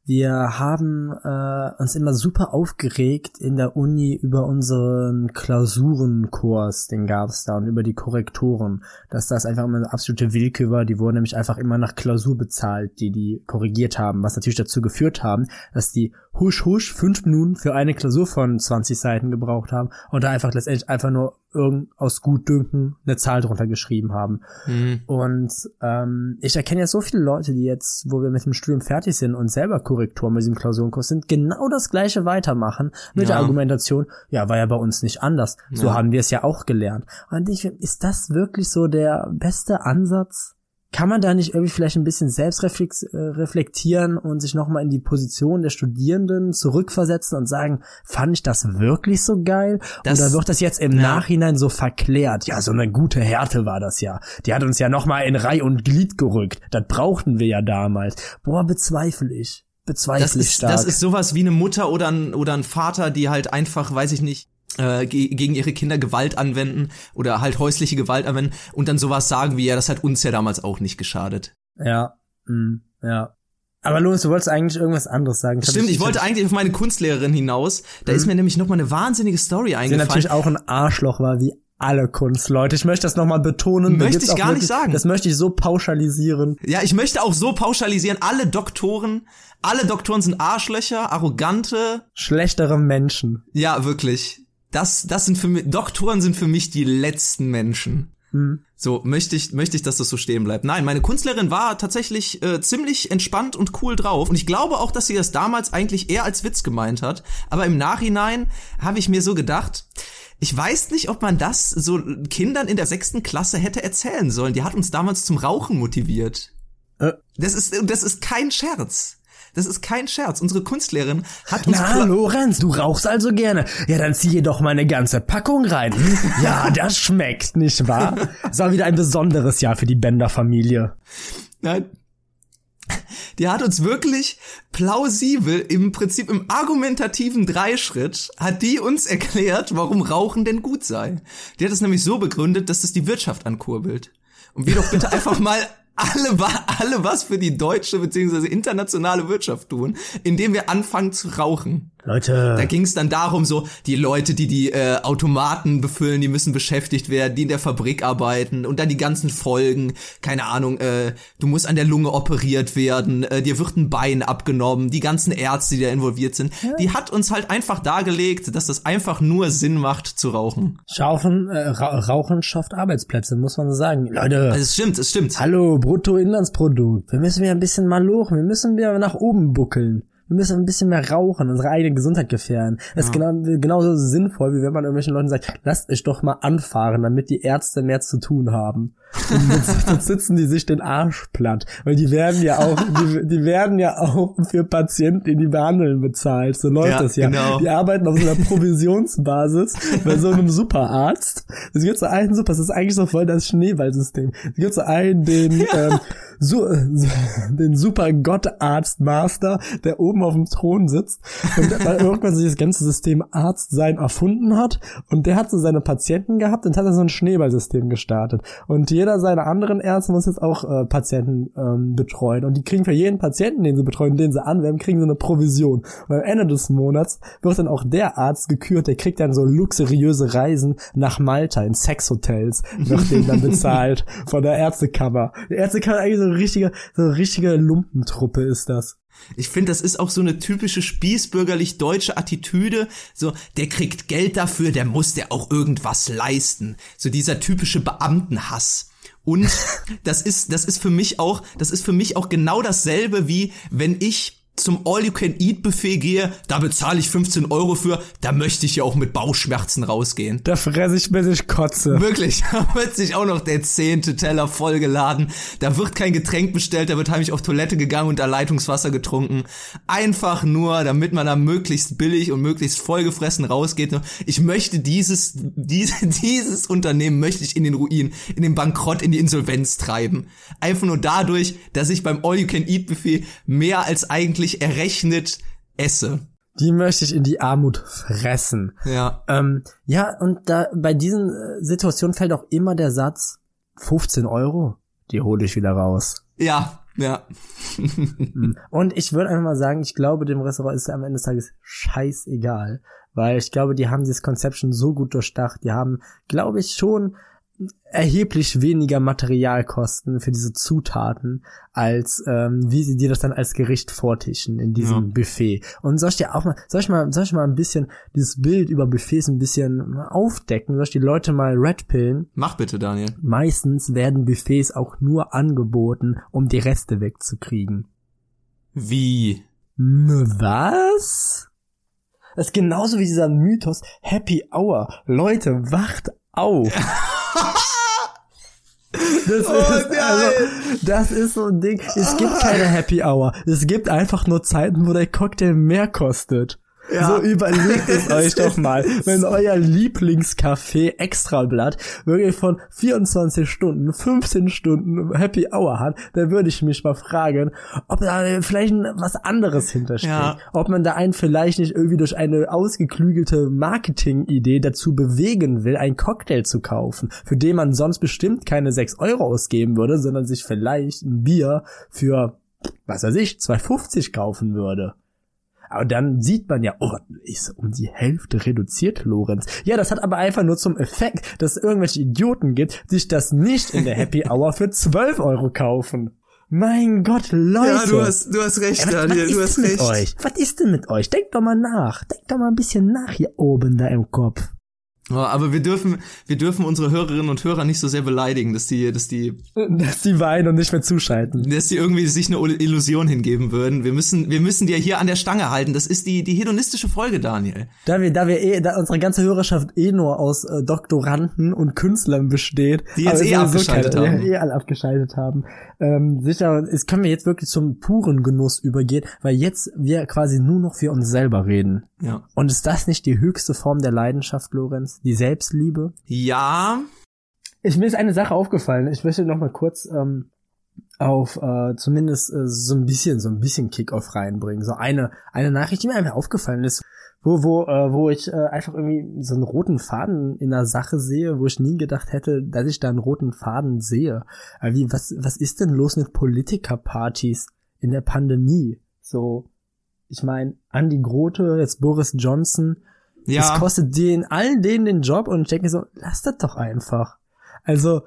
wir haben äh, uns immer super aufgeregt in der Uni über unseren Klausurenkurs, den gab's da, und über die Korrektoren, dass das einfach immer eine absolute Willkür war, die wurden nämlich einfach immer nach Klausur bezahlt, die die korrigiert haben, was natürlich dazu geführt haben, dass die husch husch fünf Minuten für eine Klausur von 20 Seiten gebraucht haben und da einfach letztendlich einfach nur irgend aus Gutdünken eine Zahl drunter geschrieben haben. Mhm. Und ähm, ich erkenne ja so viele Leute, die jetzt, wo wir mit dem Studium fertig sind und selber Korrektur mit diesem Klausurenkurs sind, genau das gleiche weitermachen mit Ja. der Argumentation, ja, war ja bei uns nicht anders. So Ja. haben wir es ja auch gelernt. Und ich, ist das wirklich so der beste Ansatz? Kann man da nicht irgendwie vielleicht ein bisschen selbst äh, reflektieren und sich nochmal in die Position der Studierenden zurückversetzen und sagen, fand ich das wirklich so geil? Das- Oder wird das jetzt im Ja. Nachhinein so verklärt? Ja, so eine gute Härte war das ja. Die hat uns ja nochmal in Reih und Glied gerückt. Das brauchten wir ja damals. Boah, bezweifle ich. Bezweifle Das ich ist, stark. das ist sowas wie eine Mutter oder ein, oder ein Vater, die halt einfach, weiß ich nicht, äh, ge gegen ihre Kinder Gewalt anwenden oder halt häusliche Gewalt anwenden und dann sowas sagen wie, ja, das hat uns ja damals auch nicht geschadet. ja, mm, ja. Aber Louis, du wolltest eigentlich irgendwas anderes sagen. Stimmt, ich wollte hab- eigentlich auf meine Kunstlehrerin hinaus. Da ist mir nämlich noch mal eine wahnsinnige Story eingefallen. natürlich auch ein Arschloch war, wie alle Kunstleute. Ich möchte das nochmal betonen. Möchte ich gar nicht sagen. Das möchte ich so pauschalisieren. Ja, ich möchte auch so pauschalisieren, alle Doktoren, alle Doktoren sind Arschlöcher, arrogante, Schlechtere Menschen. ja, wirklich. Das, das sind für mich, Doktoren sind für mich die letzten Menschen. Hm. So, möchte ich, möchte ich, dass das so stehen bleibt. Nein, meine Kunstlehrerin war tatsächlich äh, ziemlich entspannt und cool drauf. Und ich glaube auch, dass sie das damals eigentlich eher als Witz gemeint hat. Aber im Nachhinein habe ich mir so gedacht, ich weiß nicht, ob man das so Kindern in der sechsten Klasse hätte erzählen sollen. Die hat uns damals zum Rauchen motiviert. Äh. Das ist, das ist kein Scherz. Das ist kein Scherz. Unsere Kunstlehrerin hat uns Na, Lorenz, du rauchst also gerne. Ja, dann zieh hier doch mal eine ganze Packung rein. Hm? Ja, das schmeckt, nicht wahr? Es war wieder ein besonderes Jahr für die Bender-Familie. Nein. Die hat uns wirklich plausibel, im Prinzip im argumentativen Dreischritt, hat die uns erklärt, warum Rauchen denn gut sei. Die hat es nämlich so begründet, dass das die Wirtschaft ankurbelt. Und wir doch bitte einfach mal alle, alle was für die deutsche bzw. internationale Wirtschaft tun, indem wir anfangen zu rauchen. Da Leute, ging es dann darum, so die Leute, die die äh, Automaten befüllen, die müssen beschäftigt werden, die in der Fabrik arbeiten und dann die ganzen Folgen, keine Ahnung, äh, du musst an der Lunge operiert werden, äh, dir wird ein Bein abgenommen, die ganzen Ärzte, die da involviert sind, die hat uns halt einfach dargelegt, dass das einfach nur Sinn macht zu rauchen. Schaufen, äh, Ra Rauchen schafft Arbeitsplätze, muss man so sagen. Leute, Also es stimmt, es stimmt. hallo, Bruttoinlandsprodukt. Wir müssen wieder ein bisschen mal lochen. Wir müssen wieder nach oben buckeln. Wir müssen ein bisschen mehr rauchen, unsere eigene Gesundheit gefährden. Das ist genau, genauso sinnvoll, wie wenn man irgendwelchen Leuten sagt, lasst euch doch mal anfahren, damit die Ärzte mehr zu tun haben. Und jetzt, jetzt sitzen die sich den Arsch platt. Weil die werden ja auch, die, die werden ja auch für Patienten, die die behandeln, bezahlt. So läuft Ja, das ja. genau. Die arbeiten auf so einer Provisionsbasis bei so einem Superarzt. Es gibt so einen Super, das ist eigentlich so voll das Schneeballsystem. Es gibt so einen, den, ähm, so, den Super Gottarzt Master, der oben auf dem Thron sitzt und weil irgendwann sich das ganze System Arzt sein erfunden hat. Und der hat so seine Patienten gehabt und hat dann so ein Schneeballsystem gestartet. Und jeder seiner anderen Ärzte muss jetzt auch äh, Patienten ähm, betreuen. Und die kriegen für jeden Patienten, den sie betreuen, den sie anwerben, kriegen sie eine Provision. Und am Ende des Monats wird dann auch der Arzt gekürt, der kriegt dann so luxuriöse Reisen nach Malta in Sexhotels, wird denen dann bezahlt von der Ärztekammer. Die Ärztekammer eigentlich so eine richtige, so eine richtige Lumpentruppe ist das. Ich finde, das ist auch so eine typische spießbürgerlich deutsche Attitüde. So, der kriegt Geld dafür, der muss der auch irgendwas leisten. So dieser typische Beamtenhass. Und das ist, das ist für mich auch, das ist für mich auch genau dasselbe wie wenn ich zum All-You-Can-Eat-Buffet gehe, da bezahle ich 15 Euro für, da möchte ich ja auch mit Bauchschmerzen rausgehen. Da fresse ich bis ich kotze. Wirklich, da wird sich auch noch der zehnte Teller vollgeladen. Da wird kein Getränk bestellt, da wird heimlich auf Toilette gegangen und da Leitungswasser getrunken. Einfach nur, damit man da möglichst billig und möglichst vollgefressen rausgeht. Ich möchte dieses, diese, dieses Unternehmen möchte ich in den Ruin, in den Bankrott, in die Insolvenz treiben. Einfach nur dadurch, dass ich beim All-You-Can-Eat-Buffet mehr als eigentlich errechnet esse. Die möchte ich in die Armut fressen. Ja. Ähm, ja, und da bei diesen äh, Situationen fällt auch immer der Satz, 15 Euro, die hole ich wieder raus. Ja, ja. Und ich würde einfach mal sagen, ich glaube, dem Restaurant ist am Ende des Tages scheißegal. Weil ich glaube, die haben dieses Konzept schon so gut durchdacht. Die haben, glaube ich, schon erheblich weniger Materialkosten für diese Zutaten, als ähm, wie sie dir das dann als Gericht vortischen in diesem ja. Buffet. Und soll ich dir auch mal, soll ich mal, soll ich mal ein bisschen dieses Bild über Buffets ein bisschen aufdecken? Soll ich die Leute mal red pillen? Mach bitte, Daniel. Meistens werden Buffets auch nur angeboten, um die Reste wegzukriegen. Wie? Was? Das ist genauso wie dieser Mythos Happy Hour. Leute, wacht auf. Das, oh, ist, also, das ist so ein Ding. Es gibt keine Happy Hour. Es gibt einfach nur Zeiten, wo der Cocktail mehr kostet. Ja. So überlegt es euch doch mal, wenn euer Lieblingscafé Extrablatt wirklich von 24 Stunden, 15 Stunden Happy Hour hat, dann würde ich mich mal fragen, ob da vielleicht was anderes hintersteht. Ja. Ob man da einen vielleicht nicht irgendwie durch eine ausgeklügelte Marketingidee dazu bewegen will, einen Cocktail zu kaufen, für den man sonst bestimmt keine 6 Euro ausgeben würde, sondern sich vielleicht ein Bier für, was weiß ich, 2,50 kaufen würde. Aber dann sieht man ja, oh, ist um die Hälfte reduziert, Lorenz. Ja, das hat aber einfach nur zum Effekt, dass es irgendwelche Idioten gibt, sich das nicht in der Happy Hour für 12 Euro kaufen. Mein Gott, Leute. Ja, du hast, du hast recht, ja, was, Daniel, was du hast recht. Euch? Was ist denn mit euch? Denkt doch mal nach. Denkt doch mal ein bisschen nach hier oben da im Kopf. Aber wir dürfen, wir dürfen unsere Hörerinnen und Hörer nicht so sehr beleidigen, dass die, dass die, dass die weinen und nicht mehr zuschalten, dass die irgendwie sich eine Illusion hingeben würden. Wir müssen, wir müssen die ja hier an der Stange halten. Das ist die, die hedonistische Folge, Daniel. Da wir, da wir eh, da unsere ganze Hörerschaft eh nur aus äh, Doktoranden und Künstlern besteht, die jetzt eh abgeschaltet keine, haben, eh alle abgeschaltet haben. Ähm, sicher, es können wir jetzt wirklich zum puren Genuss übergehen, weil jetzt wir quasi nur noch für uns selber reden. Ja. Und ist das nicht die höchste Form der Leidenschaft, Lorenz? Die Selbstliebe? Ja. Ich, mir ist eine Sache aufgefallen. Ich möchte noch mal kurz ähm, auf äh, zumindest äh, so ein bisschen, so ein bisschen Kickoff reinbringen. So eine, eine Nachricht, die mir einfach aufgefallen ist, wo, wo, äh, wo ich äh, einfach irgendwie so einen roten Faden in der Sache sehe, wo ich nie gedacht hätte, dass ich da einen roten Faden sehe. Aber wie, was, was ist denn los mit Politikerpartys in der Pandemie? So, ich meine, Andy Grote, jetzt Boris Johnson, ja. das kostet denen, allen denen den Job und ich denke so, lass das doch einfach. Also,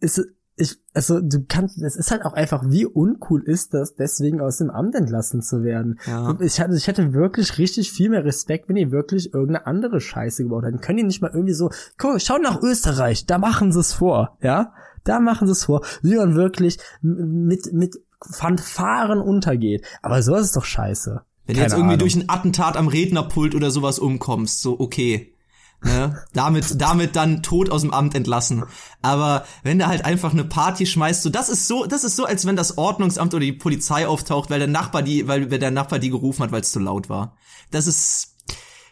ist, ich, also du kannst, es ist halt auch einfach, wie uncool ist das, deswegen aus dem Amt entlassen zu werden. Ja. Ich, hatte, ich hätte wirklich richtig viel mehr Respekt, wenn die wirklich irgendeine andere Scheiße gebaut hätten. Können die nicht mal irgendwie so, guck, schau nach Österreich, da machen sie es vor, ja? Da machen sie es vor, wie man wirklich mit, mit Fanfaren untergeht. Aber sowas ist doch scheiße. Wenn du jetzt irgendwie Ahnung. durch ein Attentat am Rednerpult oder sowas umkommst, so okay. Ne? damit, damit dann tot aus dem Amt entlassen. Aber wenn du halt einfach eine Party schmeißt, so das ist so, das ist so, als wenn das Ordnungsamt oder die Polizei auftaucht, weil der Nachbar die, weil der Nachbar die gerufen hat, weil es zu laut war. Das ist,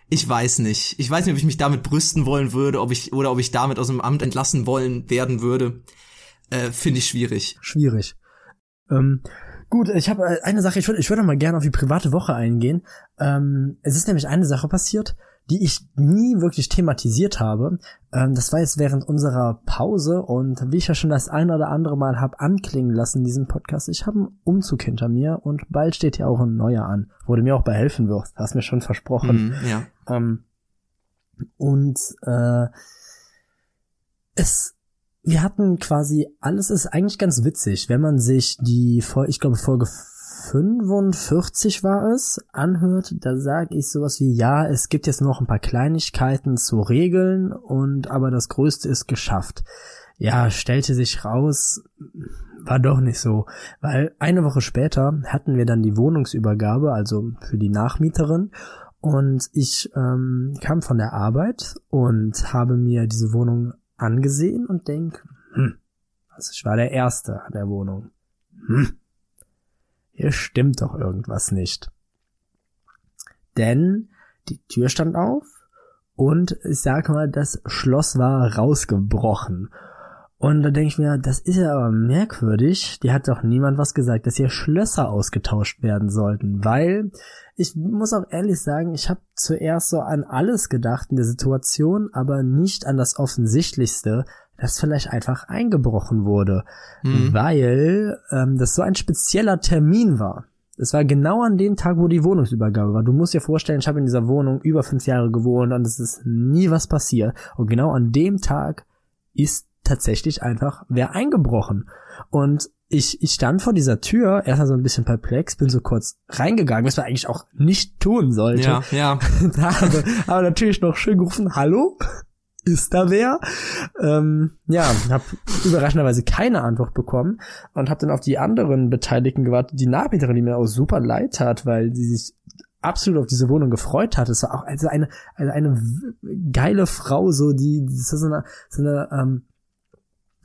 ich weiß nicht. Ich weiß nicht, ob ich mich damit brüsten wollen würde, ob ich oder ob ich damit aus dem Amt entlassen wollen werden würde. Äh, Finde ich schwierig. Schwierig. Ähm, Gut, ich habe äh, eine Sache, ich würde ich würd mal gerne auf die private Woche eingehen. Ähm, es ist nämlich eine Sache passiert, die ich nie wirklich thematisiert habe. Ähm, das war jetzt während unserer Pause und wie ich ja schon das ein oder andere Mal habe anklingen lassen in diesem Podcast, ich habe einen Umzug hinter mir und bald steht ja auch ein neuer an, wo du mir auch bei helfen wirst. Hast mir schon versprochen. Mm, ja. Ähm, und äh, es wir hatten quasi alles ist eigentlich ganz witzig, wenn man sich die ich glaube Folge 45 war es, anhört, da sage ich sowas wie, ja, es gibt jetzt noch ein paar Kleinigkeiten zu regeln und aber das Größte ist geschafft. Ja, stellte sich raus, war doch nicht so, weil eine Woche später hatten wir dann die Wohnungsübergabe, also für die Nachmieterin und ich ähm, kam von der Arbeit und habe mir diese Wohnung angesehen und denk, hm, also ich war der Erste an der Wohnung. Hm, hier stimmt doch irgendwas nicht. Denn die Tür stand auf und ich sag mal, das Schloss war rausgebrochen. Und da denke ich mir, das ist ja aber merkwürdig. Die hat doch niemand was gesagt, dass hier Schlösser ausgetauscht werden sollten. Weil ich muss auch ehrlich sagen, ich habe zuerst so an alles gedacht in der Situation, aber nicht an das Offensichtlichste, dass vielleicht einfach eingebrochen wurde. Mhm. Weil ähm, das so ein spezieller Termin war. Es war genau an dem Tag, wo die Wohnungsübergabe war. Du musst dir vorstellen, ich habe in dieser Wohnung über fünf Jahre gewohnt und es ist nie was passiert. Und genau an dem Tag ist tatsächlich einfach wer eingebrochen. Und ich, ich stand vor dieser Tür, erstmal so ein bisschen perplex, bin so kurz reingegangen, was man eigentlich auch nicht tun sollte. Ja, ja. habe, aber natürlich noch schön gerufen, hallo? Ist da wer? Ähm, ja, habe überraschenderweise keine Antwort bekommen und habe dann auf die anderen Beteiligten gewartet. Die Nachmieterin, die mir auch super leid tat, weil sie sich absolut auf diese Wohnung gefreut hat. Es war auch also eine, also eine geile Frau, so die, ist so eine, so eine ähm,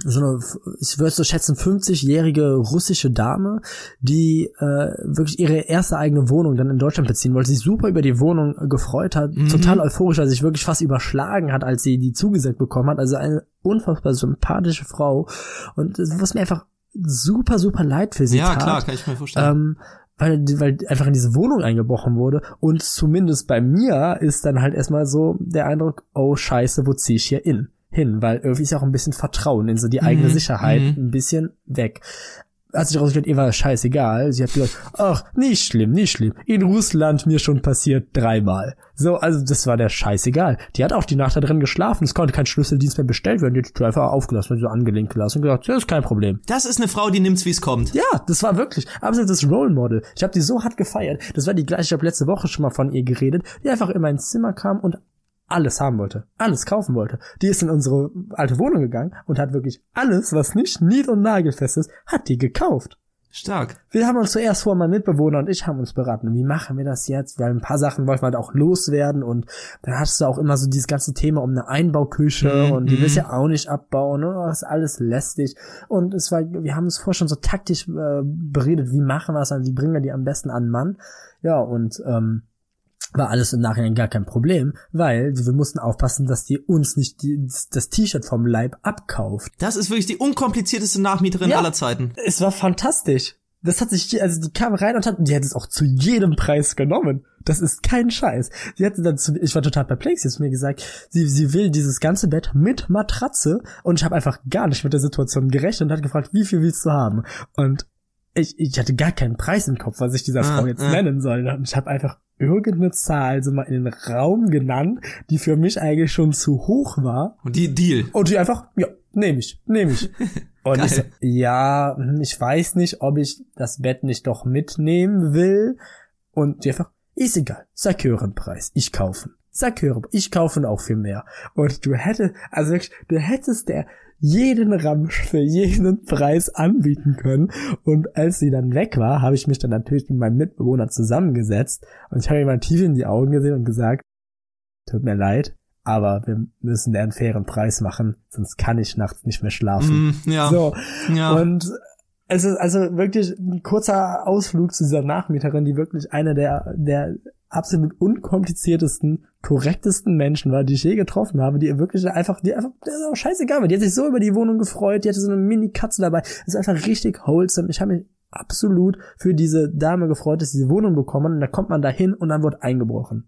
so eine, ich würde so schätzen, 50-jährige russische Dame, die äh, wirklich ihre erste eigene Wohnung dann in Deutschland beziehen wollte, sich super über die Wohnung gefreut hat, mhm. total euphorisch, weil sich wirklich fast überschlagen hat, als sie die zugesagt bekommen hat. Also eine unfassbar sympathische Frau. Und was mir einfach super, super leid für sie ja, tat. Ja, klar, kann ich mir vorstellen. Ähm, weil, weil einfach in diese Wohnung eingebrochen wurde. Und zumindest bei mir ist dann halt erstmal so der Eindruck, oh scheiße, wo zieh ich hier in? Hin, weil irgendwie ist ja auch ein bisschen Vertrauen in so die eigene mhm. Sicherheit mhm. ein bisschen weg. Hat sich rausgestellt, ihr war scheißegal. Sie hat gesagt, ach, nicht schlimm, nicht schlimm. In Russland mir schon passiert dreimal. So, also das war der scheißegal. Die hat auch die Nacht da drin geschlafen. Es konnte kein Schlüsseldienst mehr bestellt werden. Die hat die einfach aufgelassen, so angelehnt gelassen und gesagt, das ist kein Problem. Das ist eine Frau, die nimmt's, wie es kommt. Ja, das war wirklich absolut das Role Model. Ich habe die so hart gefeiert. Das war die gleiche, ich habe letzte Woche schon mal von ihr geredet, die einfach in mein Zimmer kam und alles haben wollte, alles kaufen wollte. Die ist in unsere alte Wohnung gegangen und hat wirklich alles, was nicht nied- und nagelfest ist, hat die gekauft. Stark. Wir haben uns zuerst vor, mein Mitbewohner und ich haben uns beraten, wie machen wir das jetzt? Weil ein paar Sachen wollten wir halt auch loswerden und dann hattest du auch immer so dieses ganze Thema um eine Einbauküche mm, und die willst ja auch nicht abbauen, ne? Das ist alles lästig und es war, wir haben uns vorher schon so taktisch äh, beredet, wie machen wir es, wie bringen wir die am besten an Mann? Ja, und ähm, war alles im Nachhinein gar kein Problem, weil wir mussten aufpassen, dass die uns nicht die, das T-Shirt vom Leib abkauft. Das ist wirklich die unkomplizierteste Nachmieterin ja, aller Zeiten. Es war fantastisch. Das hat sich, also die kam rein und hat, die hat es auch zu jedem Preis genommen. Das ist kein Scheiß. Sie hatte dann zu, ich war total perplex, sie hat mir gesagt, sie, sie will dieses ganze Bett mit Matratze und ich habe einfach gar nicht mit der Situation gerechnet und hat gefragt, wie viel willst du haben? Und ich, ich hatte gar keinen Preis im Kopf, was ich dieser ah, Frau jetzt ah. nennen soll. Und ich habe einfach irgendeine Zahl so mal in den Raum genannt, die für mich eigentlich schon zu hoch war. Und die Deal. Und die einfach, ja, nehme ich, nehme ich. Und ich so, ja, hm, ich weiß nicht, ob ich das Bett nicht doch mitnehmen will. Und die einfach, ist egal, sag höheren Preis, ich kaufen. Sag hören, ich kaufe auch viel mehr. Und du hättest, also wirklich, du hättest der jeden Ramsch für jeden Preis anbieten können. Und als sie dann weg war, habe ich mich dann natürlich mit meinem Mitbewohner zusammengesetzt und ich habe ihm mal tief in die Augen gesehen und gesagt, tut mir leid, aber wir müssen einen fairen Preis machen, sonst kann ich nachts nicht mehr schlafen. Mm, ja. So. Ja. Und es ist also wirklich ein kurzer Ausflug zu dieser Nachmieterin, die wirklich eine der, der absolut unkompliziertesten, korrektesten Menschen war, die ich je getroffen habe, die wirklich einfach, die einfach, das ist auch scheißegal. Die hat sich so über die Wohnung gefreut, die hatte so eine Mini-Katze dabei. Das ist einfach richtig wholesome. Ich habe mich absolut für diese Dame gefreut, dass sie diese Wohnung bekommen. Und da kommt man da hin und dann wird eingebrochen.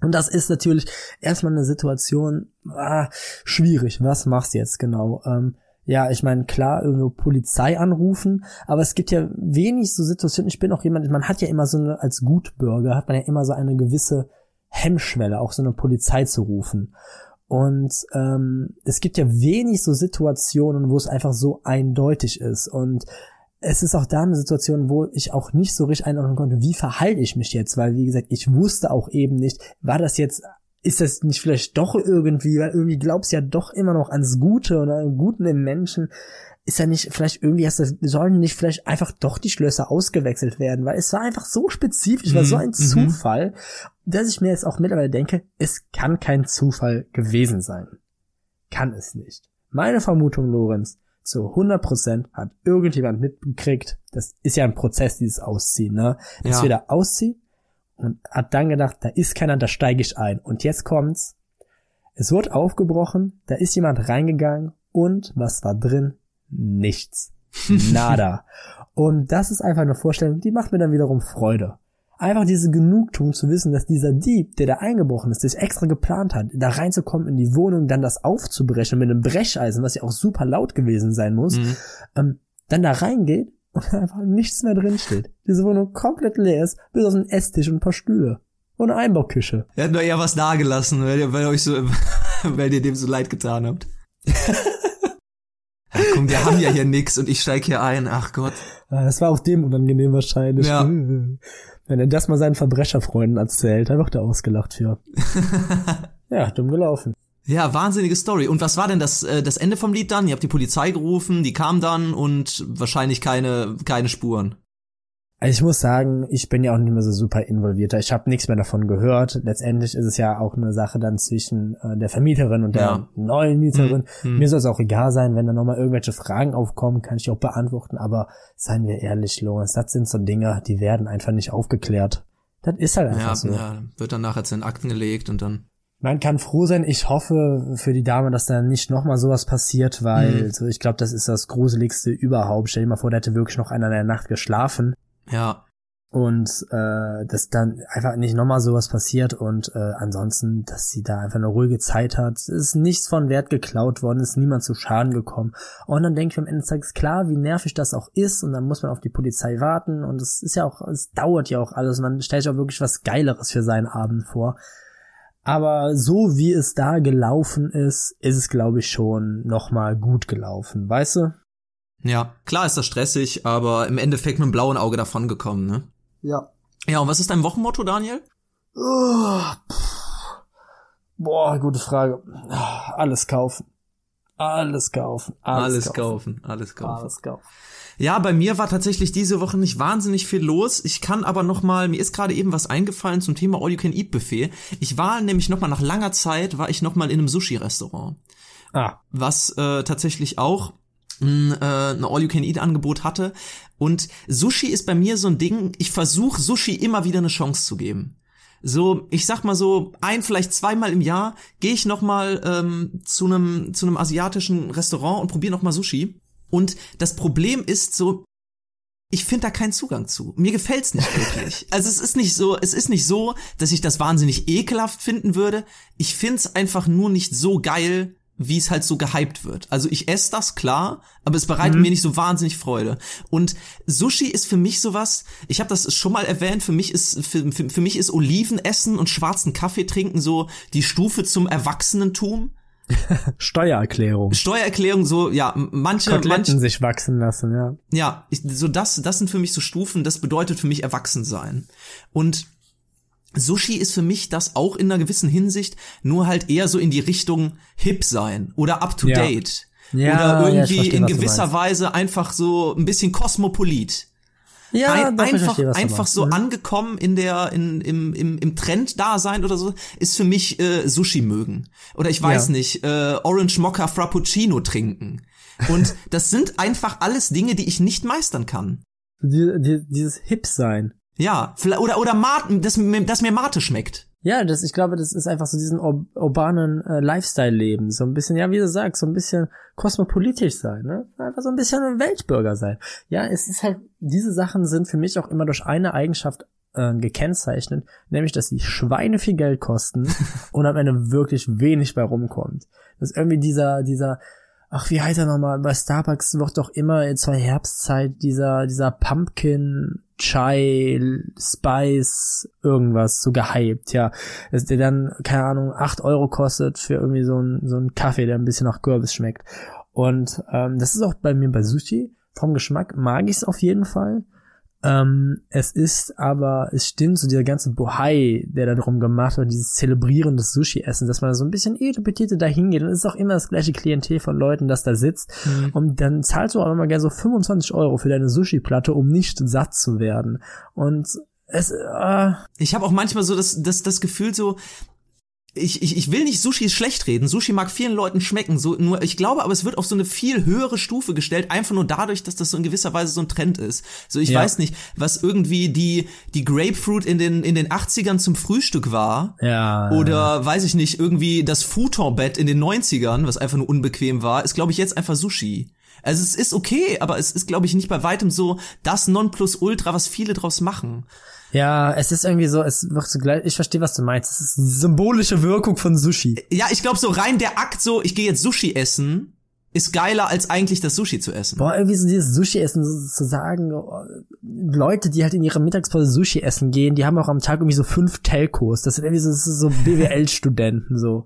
Und das ist natürlich erstmal eine Situation, ah, schwierig. Was machst du jetzt genau? Ähm, ja, ich meine, klar, irgendwo Polizei anrufen, aber es gibt ja wenig so Situationen. Ich bin auch jemand, man hat ja immer so eine, als Gutbürger hat man ja immer so eine gewisse Hemmschwelle, auch so eine Polizei zu rufen. Und ähm, es gibt ja wenig so Situationen, wo es einfach so eindeutig ist. Und es ist auch da eine Situation, wo ich auch nicht so richtig einordnen konnte, wie verhalte ich mich jetzt, weil wie gesagt, ich wusste auch eben nicht, war das jetzt ist das nicht vielleicht doch irgendwie, weil irgendwie glaubst ja doch immer noch ans Gute und an Guten im Menschen, ist ja nicht vielleicht irgendwie hast du, sollen nicht vielleicht einfach doch die Schlösser ausgewechselt werden, weil es war einfach so spezifisch, war so ein mhm. Zufall, dass ich mir jetzt auch mittlerweile denke, es kann kein Zufall gewesen sein. Kann es nicht. Meine Vermutung, Lorenz, zu 100% hat irgendjemand mitgekriegt, das ist ja ein Prozess, dieses Ausziehen, ne? Dass ja. wir da ausziehen, und hat dann gedacht, da ist keiner, da steige ich ein. Und jetzt kommt's. Es wird aufgebrochen, da ist jemand reingegangen und was war drin? Nichts. Nada. und das ist einfach eine Vorstellung, die macht mir dann wiederum Freude. Einfach diese Genugtuung zu wissen, dass dieser Dieb, der da eingebrochen ist, das extra geplant hat, da reinzukommen in die Wohnung, dann das aufzubrechen mit einem Brecheisen, was ja auch super laut gewesen sein muss, mhm. ähm, dann da reingeht und einfach nichts mehr drin steht. Diese Wohnung komplett leer ist, bis auf einen Esstisch und ein paar Stühle. Und eine Einbauküche. Er hat nur eher was dagelassen, weil ihr, weil ihr euch so, weil ihr dem so leid getan habt. Ja, komm, wir haben ja hier nix und ich steig hier ein. Ach Gott. Das war auch dem unangenehm wahrscheinlich. Ja. Wenn er das mal seinen Verbrecherfreunden erzählt, da wird er ausgelacht für. ja, dumm gelaufen. Ja, wahnsinnige Story. Und was war denn das, äh, das Ende vom Lied dann? Ihr habt die Polizei gerufen, die kam dann und wahrscheinlich keine, keine Spuren. Also ich muss sagen, ich bin ja auch nicht mehr so super involviert. Ich habe nichts mehr davon gehört. Letztendlich ist es ja auch eine Sache dann zwischen äh, der Vermieterin und der ja. neuen Mieterin. Hm, hm. Mir soll es auch egal sein, wenn da nochmal irgendwelche Fragen aufkommen, kann ich auch beantworten. Aber seien wir ehrlich, Lorenz, das sind so Dinge, die werden einfach nicht aufgeklärt. Das ist halt einfach ja, so. Ja, wird dann nachher zu den Akten gelegt und dann man kann froh sein. Ich hoffe für die Dame, dass da nicht nochmal sowas passiert, weil mhm. so, ich glaube, das ist das Gruseligste überhaupt. Stell dir mal vor, der hätte wirklich noch einer in der Nacht geschlafen. Ja. Und äh, dass dann einfach nicht nochmal sowas passiert und äh, ansonsten, dass sie da einfach eine ruhige Zeit hat. Es ist nichts von Wert geklaut worden, ist niemand zu Schaden gekommen. Und dann denke ich am Ende des Tages, klar, wie nervig das auch ist und dann muss man auf die Polizei warten und es ist ja auch, es dauert ja auch alles. Man stellt sich auch wirklich was Geileres für seinen Abend vor. Aber so wie es da gelaufen ist, ist es, glaube ich, schon nochmal gut gelaufen, weißt du? Ja, klar ist das stressig, aber im Endeffekt mit dem blauen Auge davon gekommen, ne? Ja. Ja, und was ist dein Wochenmotto, Daniel? Oh, Boah, gute Frage. Alles kaufen. Alles kaufen. Alles, alles kaufen. kaufen. Alles kaufen. Alles kaufen. Ja, bei mir war tatsächlich diese Woche nicht wahnsinnig viel los. Ich kann aber noch mal, mir ist gerade eben was eingefallen zum Thema All You Can Eat Buffet. Ich war nämlich noch mal nach langer Zeit war ich noch mal in einem Sushi Restaurant. Ah. Was äh, tatsächlich auch ein, äh, ein All-You-Can-Eat-Angebot hatte. Und Sushi ist bei mir so ein Ding, ich versuche Sushi immer wieder eine Chance zu geben. So, ich sag mal so, ein, vielleicht zweimal im Jahr gehe ich noch mal ähm, zu einem zu einem asiatischen Restaurant und probiere noch mal Sushi. Und das Problem ist so, ich finde da keinen Zugang zu. Mir gefällt's nicht wirklich. Also es ist nicht so, es ist nicht so, dass ich das wahnsinnig ekelhaft finden würde. Ich find's einfach nur nicht so geil, wie es halt so gehypt wird. Also ich esse das klar, aber es bereitet mhm. mir nicht so wahnsinnig Freude. Und Sushi ist für mich sowas, ich habe das schon mal erwähnt, für mich ist für, für, für mich ist Olivenessen und schwarzen Kaffee trinken so die Stufe zum Erwachsenentum. Steuererklärung. Steuererklärung, so, ja, manche, Koteletten manche, sich wachsen lassen, ja. Ja, ich, so das, das sind für mich so Stufen, das bedeutet für mich Erwachsensein. Und Sushi ist für mich das auch in einer gewissen Hinsicht nur halt eher so in die Richtung hip sein oder up to date. Ja. oder irgendwie ja, verstehe, in gewisser Weise einfach so ein bisschen kosmopolit. Ja, ein, doch, einfach, verstehe, einfach so mhm. angekommen in der, in, im, im, im Trend da sein oder so, ist für mich äh, Sushi mögen. Oder ich weiß ja. nicht, äh, Orange Mocha Frappuccino trinken. Und das sind einfach alles Dinge, die ich nicht meistern kann. Die, die, dieses Hip sein. Ja, oder oder Mate, dass, dass mir Mate schmeckt. Ja, das, ich glaube, das ist einfach so diesen ur urbanen äh, Lifestyle-Leben. So ein bisschen, ja, wie du sagst, so ein bisschen kosmopolitisch sein, ne? Einfach so ein bisschen ein Weltbürger sein. Ja, es ist halt, diese Sachen sind für mich auch immer durch eine Eigenschaft äh, gekennzeichnet, nämlich, dass sie Schweine viel Geld kosten und am Ende wirklich wenig bei rumkommt. Das ist irgendwie dieser, dieser, ach, wie heißt er nochmal? Bei Starbucks wird doch immer zur Herbstzeit dieser, dieser Pumpkin Chai, Spice, irgendwas so gehypt, ja. Dass der dann, keine Ahnung, acht Euro kostet für irgendwie so ein, so ein Kaffee, der ein bisschen nach Kürbis schmeckt. Und ähm, das ist auch bei mir bei Sushi. Vom Geschmack mag ich es auf jeden Fall. Ähm, es ist aber, es stimmt, so dieser ganze Bohai, der da drum gemacht wird, dieses Zelebrieren des Sushi-Essen, dass man so ein bisschen etepetite da hingeht, dann ist auch immer das gleiche Klientel von Leuten, das da sitzt. Mhm. Und dann zahlst du auch immer gerne so 25 Euro für deine Sushi-Platte, um nicht satt zu werden. Und es, äh ich habe auch manchmal so das, das, das Gefühl so, ich, ich, ich will nicht Sushi schlecht reden. Sushi mag vielen Leuten schmecken. So, nur ich glaube, aber es wird auf so eine viel höhere Stufe gestellt, einfach nur dadurch, dass das so in gewisser Weise so ein Trend ist. So, ich ja. weiß nicht, was irgendwie die, die Grapefruit in den, in den 80ern zum Frühstück war. Ja. Oder weiß ich nicht, irgendwie das Futonbett in den 90ern, was einfach nur unbequem war, ist, glaube ich, jetzt einfach Sushi. Also es ist okay, aber es ist, glaube ich, nicht bei weitem so das Nonplusultra, was viele draus machen. Ja, es ist irgendwie so, es wird so gleich, ich verstehe, was du meinst. Es ist die symbolische Wirkung von Sushi. Ja, ich glaube so rein der Akt so, ich gehe jetzt Sushi essen, ist geiler als eigentlich das Sushi zu essen. Boah, irgendwie so dieses Sushi-Essen so, zu sagen, oh, Leute, die halt in ihrer Mittagspause Sushi essen gehen, die haben auch am Tag irgendwie so fünf Telcos. Das sind irgendwie so, so BWL-Studenten so.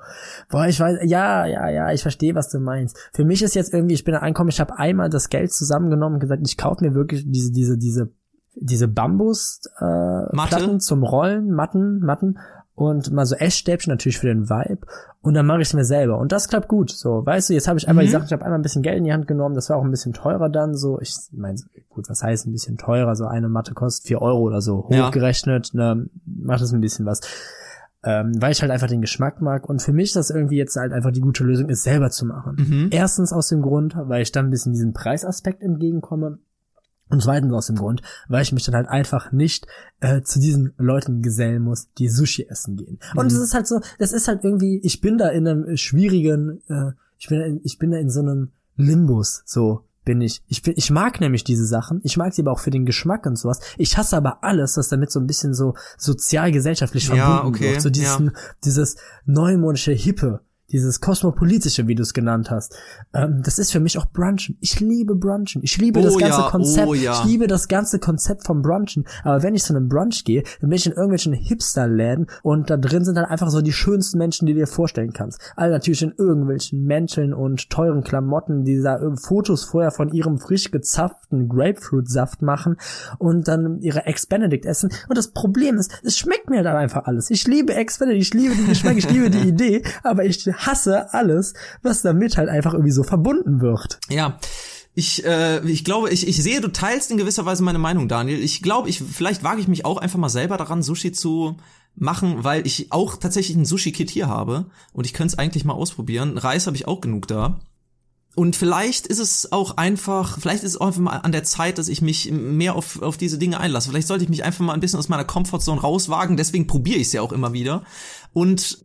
Boah, ich weiß, ja, ja, ja, ich verstehe, was du meinst. Für mich ist jetzt irgendwie, ich bin da angekommen, ich habe einmal das Geld zusammengenommen und gesagt, ich kaufe mir wirklich diese, diese, diese, diese Bambus äh, zum Rollen, Matten, Matten und mal so Essstäbchen natürlich für den Vibe und dann mache ich es mir selber und das klappt gut so weißt du jetzt habe ich einmal mhm. die Sachen ich habe einmal ein bisschen Geld in die Hand genommen das war auch ein bisschen teurer dann so ich meine gut was heißt ein bisschen teurer so eine Matte kostet vier Euro oder so hochgerechnet ja. ne, macht es ein bisschen was ähm, weil ich halt einfach den Geschmack mag und für mich das irgendwie jetzt halt einfach die gute Lösung ist selber zu machen mhm. erstens aus dem Grund weil ich dann ein bisschen diesem Preisaspekt entgegenkomme und zweitens aus dem Grund, weil ich mich dann halt einfach nicht äh, zu diesen Leuten gesellen muss, die Sushi essen gehen. Und es mhm. ist halt so, das ist halt irgendwie, ich bin da in einem schwierigen, äh, ich bin, in, ich bin da in so einem Limbus, so bin ich. Ich bin, ich mag nämlich diese Sachen. Ich mag sie aber auch für den Geschmack und sowas. Ich hasse aber alles, was damit so ein bisschen so sozial-gesellschaftlich verbunden ja, okay, wird. So dieses, ja. dieses neumodische Hippe dieses kosmopolitische, wie du es genannt hast, ähm, das ist für mich auch Brunchen. Ich liebe Brunchen. Ich liebe oh, das ganze ja, Konzept. Oh, ja. Ich liebe das ganze Konzept vom Brunchen. Aber wenn ich zu einem Brunch gehe, dann bin ich in irgendwelchen Hipster-Läden und da drin sind dann einfach so die schönsten Menschen, die du dir vorstellen kannst. Alle natürlich in irgendwelchen Mänteln und teuren Klamotten, die da Fotos vorher von ihrem frisch gezapften Grapefruit-Saft machen und dann ihre Ex-Benedict essen. Und das Problem ist, es schmeckt mir dann einfach alles. Ich liebe Ex-Benedict, ich liebe den Geschmack, ich liebe die Idee, aber ich hasse alles, was damit halt einfach irgendwie so verbunden wird. Ja. Ich, äh, ich glaube, ich, ich sehe, du teilst in gewisser Weise meine Meinung, Daniel. Ich glaube, ich, vielleicht wage ich mich auch einfach mal selber daran, Sushi zu machen, weil ich auch tatsächlich ein Sushi-Kit hier habe und ich könnte es eigentlich mal ausprobieren. Reis habe ich auch genug da. Und vielleicht ist es auch einfach, vielleicht ist es auch einfach mal an der Zeit, dass ich mich mehr auf, auf diese Dinge einlasse. Vielleicht sollte ich mich einfach mal ein bisschen aus meiner Comfortzone rauswagen. Deswegen probiere ich es ja auch immer wieder. Und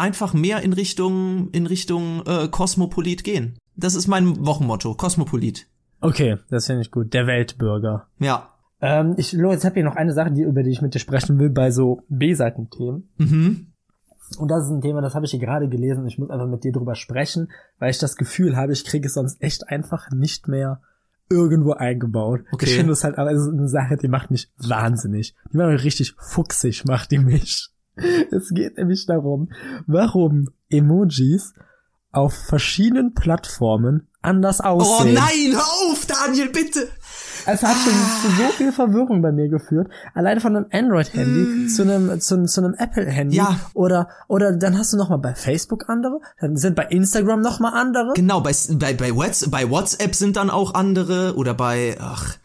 einfach mehr in Richtung, in Richtung äh, Kosmopolit gehen. Das ist mein Wochenmotto, Kosmopolit. Okay, das finde ich gut. Der Weltbürger. Ja. Ähm, ich, Lo, jetzt habe hier noch eine Sache, die, über die ich mit dir sprechen will, bei so B-Seiten-Themen. Mhm. Und das ist ein Thema, das habe ich hier gerade gelesen. Ich muss einfach mit dir drüber sprechen, weil ich das Gefühl habe, ich kriege es sonst echt einfach nicht mehr irgendwo eingebaut. Okay. Ich finde es halt aber eine Sache, die macht mich wahnsinnig. Die macht mich richtig fuchsig, macht die mich. Es geht nämlich darum, warum Emojis auf verschiedenen Plattformen anders aussehen. Oh nein, hör auf, Daniel, bitte! Es hat schon zu so viel Verwirrung bei mir geführt. Alleine von einem Android-Handy mm. zu einem, zu, zu einem Apple-Handy. Ja. Oder, oder dann hast du noch mal bei Facebook andere. Dann sind bei Instagram noch mal andere. Genau, bei, bei, bei WhatsApp sind dann auch andere. Oder bei, ach,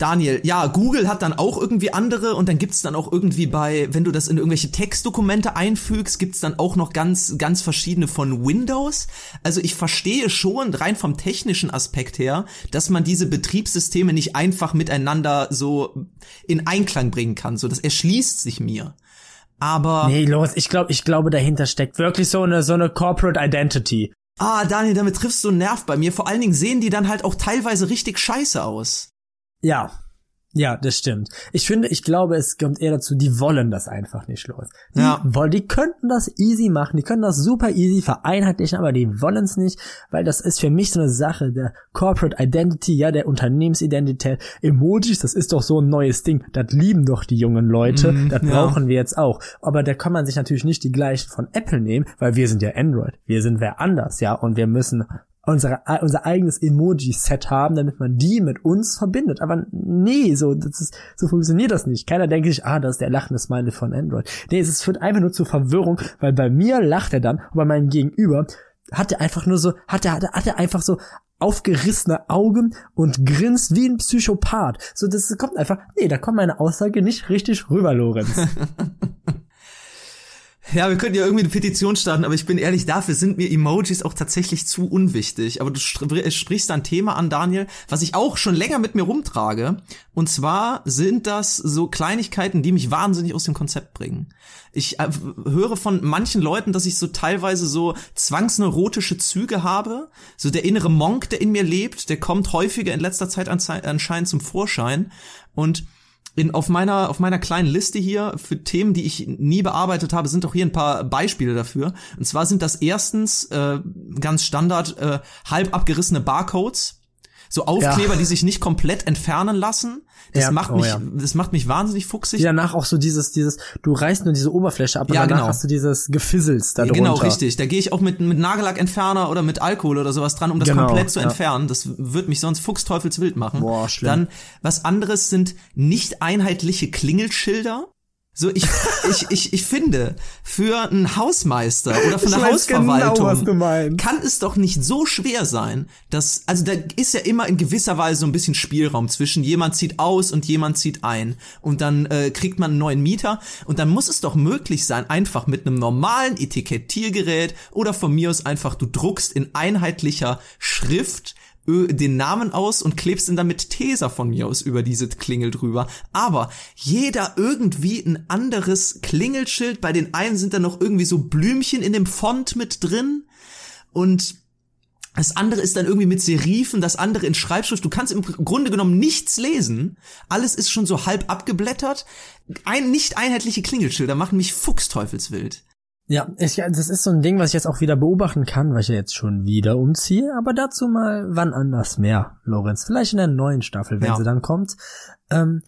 Daniel, ja, Google hat dann auch irgendwie andere und dann gibt's dann auch irgendwie bei, wenn du das in irgendwelche Textdokumente einfügst, gibt's dann auch noch ganz, ganz verschiedene von Windows. Also ich verstehe schon rein vom technischen Aspekt her, dass man diese Betriebssysteme nicht einfach miteinander so in Einklang bringen kann. So, das erschließt sich mir. Aber. Nee, los, ich glaube, ich glaube, dahinter steckt wirklich so eine, so eine Corporate Identity. Ah, Daniel, damit triffst du einen Nerv bei mir. Vor allen Dingen sehen die dann halt auch teilweise richtig scheiße aus. Ja, ja, das stimmt. Ich finde, ich glaube, es kommt eher dazu, die wollen das einfach nicht los. Die, ja. wollen, die könnten das easy machen, die können das super easy vereinheitlichen, aber die wollen es nicht, weil das ist für mich so eine Sache der Corporate Identity, ja, der Unternehmensidentität. Emojis, das ist doch so ein neues Ding. Das lieben doch die jungen Leute. Mm, das brauchen ja. wir jetzt auch. Aber da kann man sich natürlich nicht die gleichen von Apple nehmen, weil wir sind ja Android. Wir sind wer anders, ja, und wir müssen unsere, unser eigenes Emoji-Set haben, damit man die mit uns verbindet. Aber nee, so, das ist, so funktioniert das nicht. Keiner denkt sich, ah, das ist der lachende Smiley von Android. Nee, es führt einfach nur zur Verwirrung, weil bei mir lacht er dann und bei meinem Gegenüber hat er einfach nur so, hat er, hat er, einfach so aufgerissene Augen und grinst wie ein Psychopath. So, das kommt einfach, nee, da kommt meine Aussage nicht richtig rüber, Lorenz. Ja, wir könnten ja irgendwie eine Petition starten, aber ich bin ehrlich, dafür sind mir Emojis auch tatsächlich zu unwichtig. Aber du sprichst da ein Thema an, Daniel, was ich auch schon länger mit mir rumtrage. Und zwar sind das so Kleinigkeiten, die mich wahnsinnig aus dem Konzept bringen. Ich äh, höre von manchen Leuten, dass ich so teilweise so zwangsneurotische Züge habe. So der innere Monk, der in mir lebt, der kommt häufiger in letzter Zeit anscheinend zum Vorschein. Und in, auf meiner auf meiner kleinen Liste hier für Themen, die ich nie bearbeitet habe, sind auch hier ein paar Beispiele dafür. Und zwar sind das erstens äh, ganz Standard äh, halb abgerissene Barcodes so Aufkleber, ja. die sich nicht komplett entfernen lassen. Das ja. macht mich, oh, ja. das macht mich wahnsinnig fuchsig. Danach auch so dieses, dieses, du reißt nur diese Oberfläche ab und danach genau. hast du dieses Gefissels da Genau, richtig. Da gehe ich auch mit, mit Nagellackentferner oder mit Alkohol oder sowas dran, um das genau, komplett zu entfernen. Das wird mich sonst fuchsteufelswild machen. Boah, schlimm. Dann, was anderes sind nicht einheitliche Klingelschilder. So, ich, ich, ich, ich finde, für einen Hausmeister oder für eine Hausverwaltung genau, kann es doch nicht so schwer sein, dass, also da ist ja immer in gewisser Weise so ein bisschen Spielraum zwischen jemand zieht aus und jemand zieht ein. Und dann äh, kriegt man einen neuen Mieter. Und dann muss es doch möglich sein, einfach mit einem normalen Etikettiergerät oder von mir aus einfach, du druckst in einheitlicher Schrift den Namen aus und klebst ihn dann mit Tesa von mir aus über diese Klingel drüber. Aber jeder irgendwie ein anderes Klingelschild. Bei den einen sind da noch irgendwie so Blümchen in dem Font mit drin. Und das andere ist dann irgendwie mit Serifen, das andere in Schreibschrift. Du kannst im Grunde genommen nichts lesen. Alles ist schon so halb abgeblättert. Ein nicht einheitliche Klingelschilder machen mich fuchsteufelswild. Ja, ich, das ist so ein Ding, was ich jetzt auch wieder beobachten kann, weil ich ja jetzt schon wieder umziehe, aber dazu mal wann anders mehr, Lorenz. Vielleicht in der neuen Staffel, wenn ja. sie dann kommt. Ähm,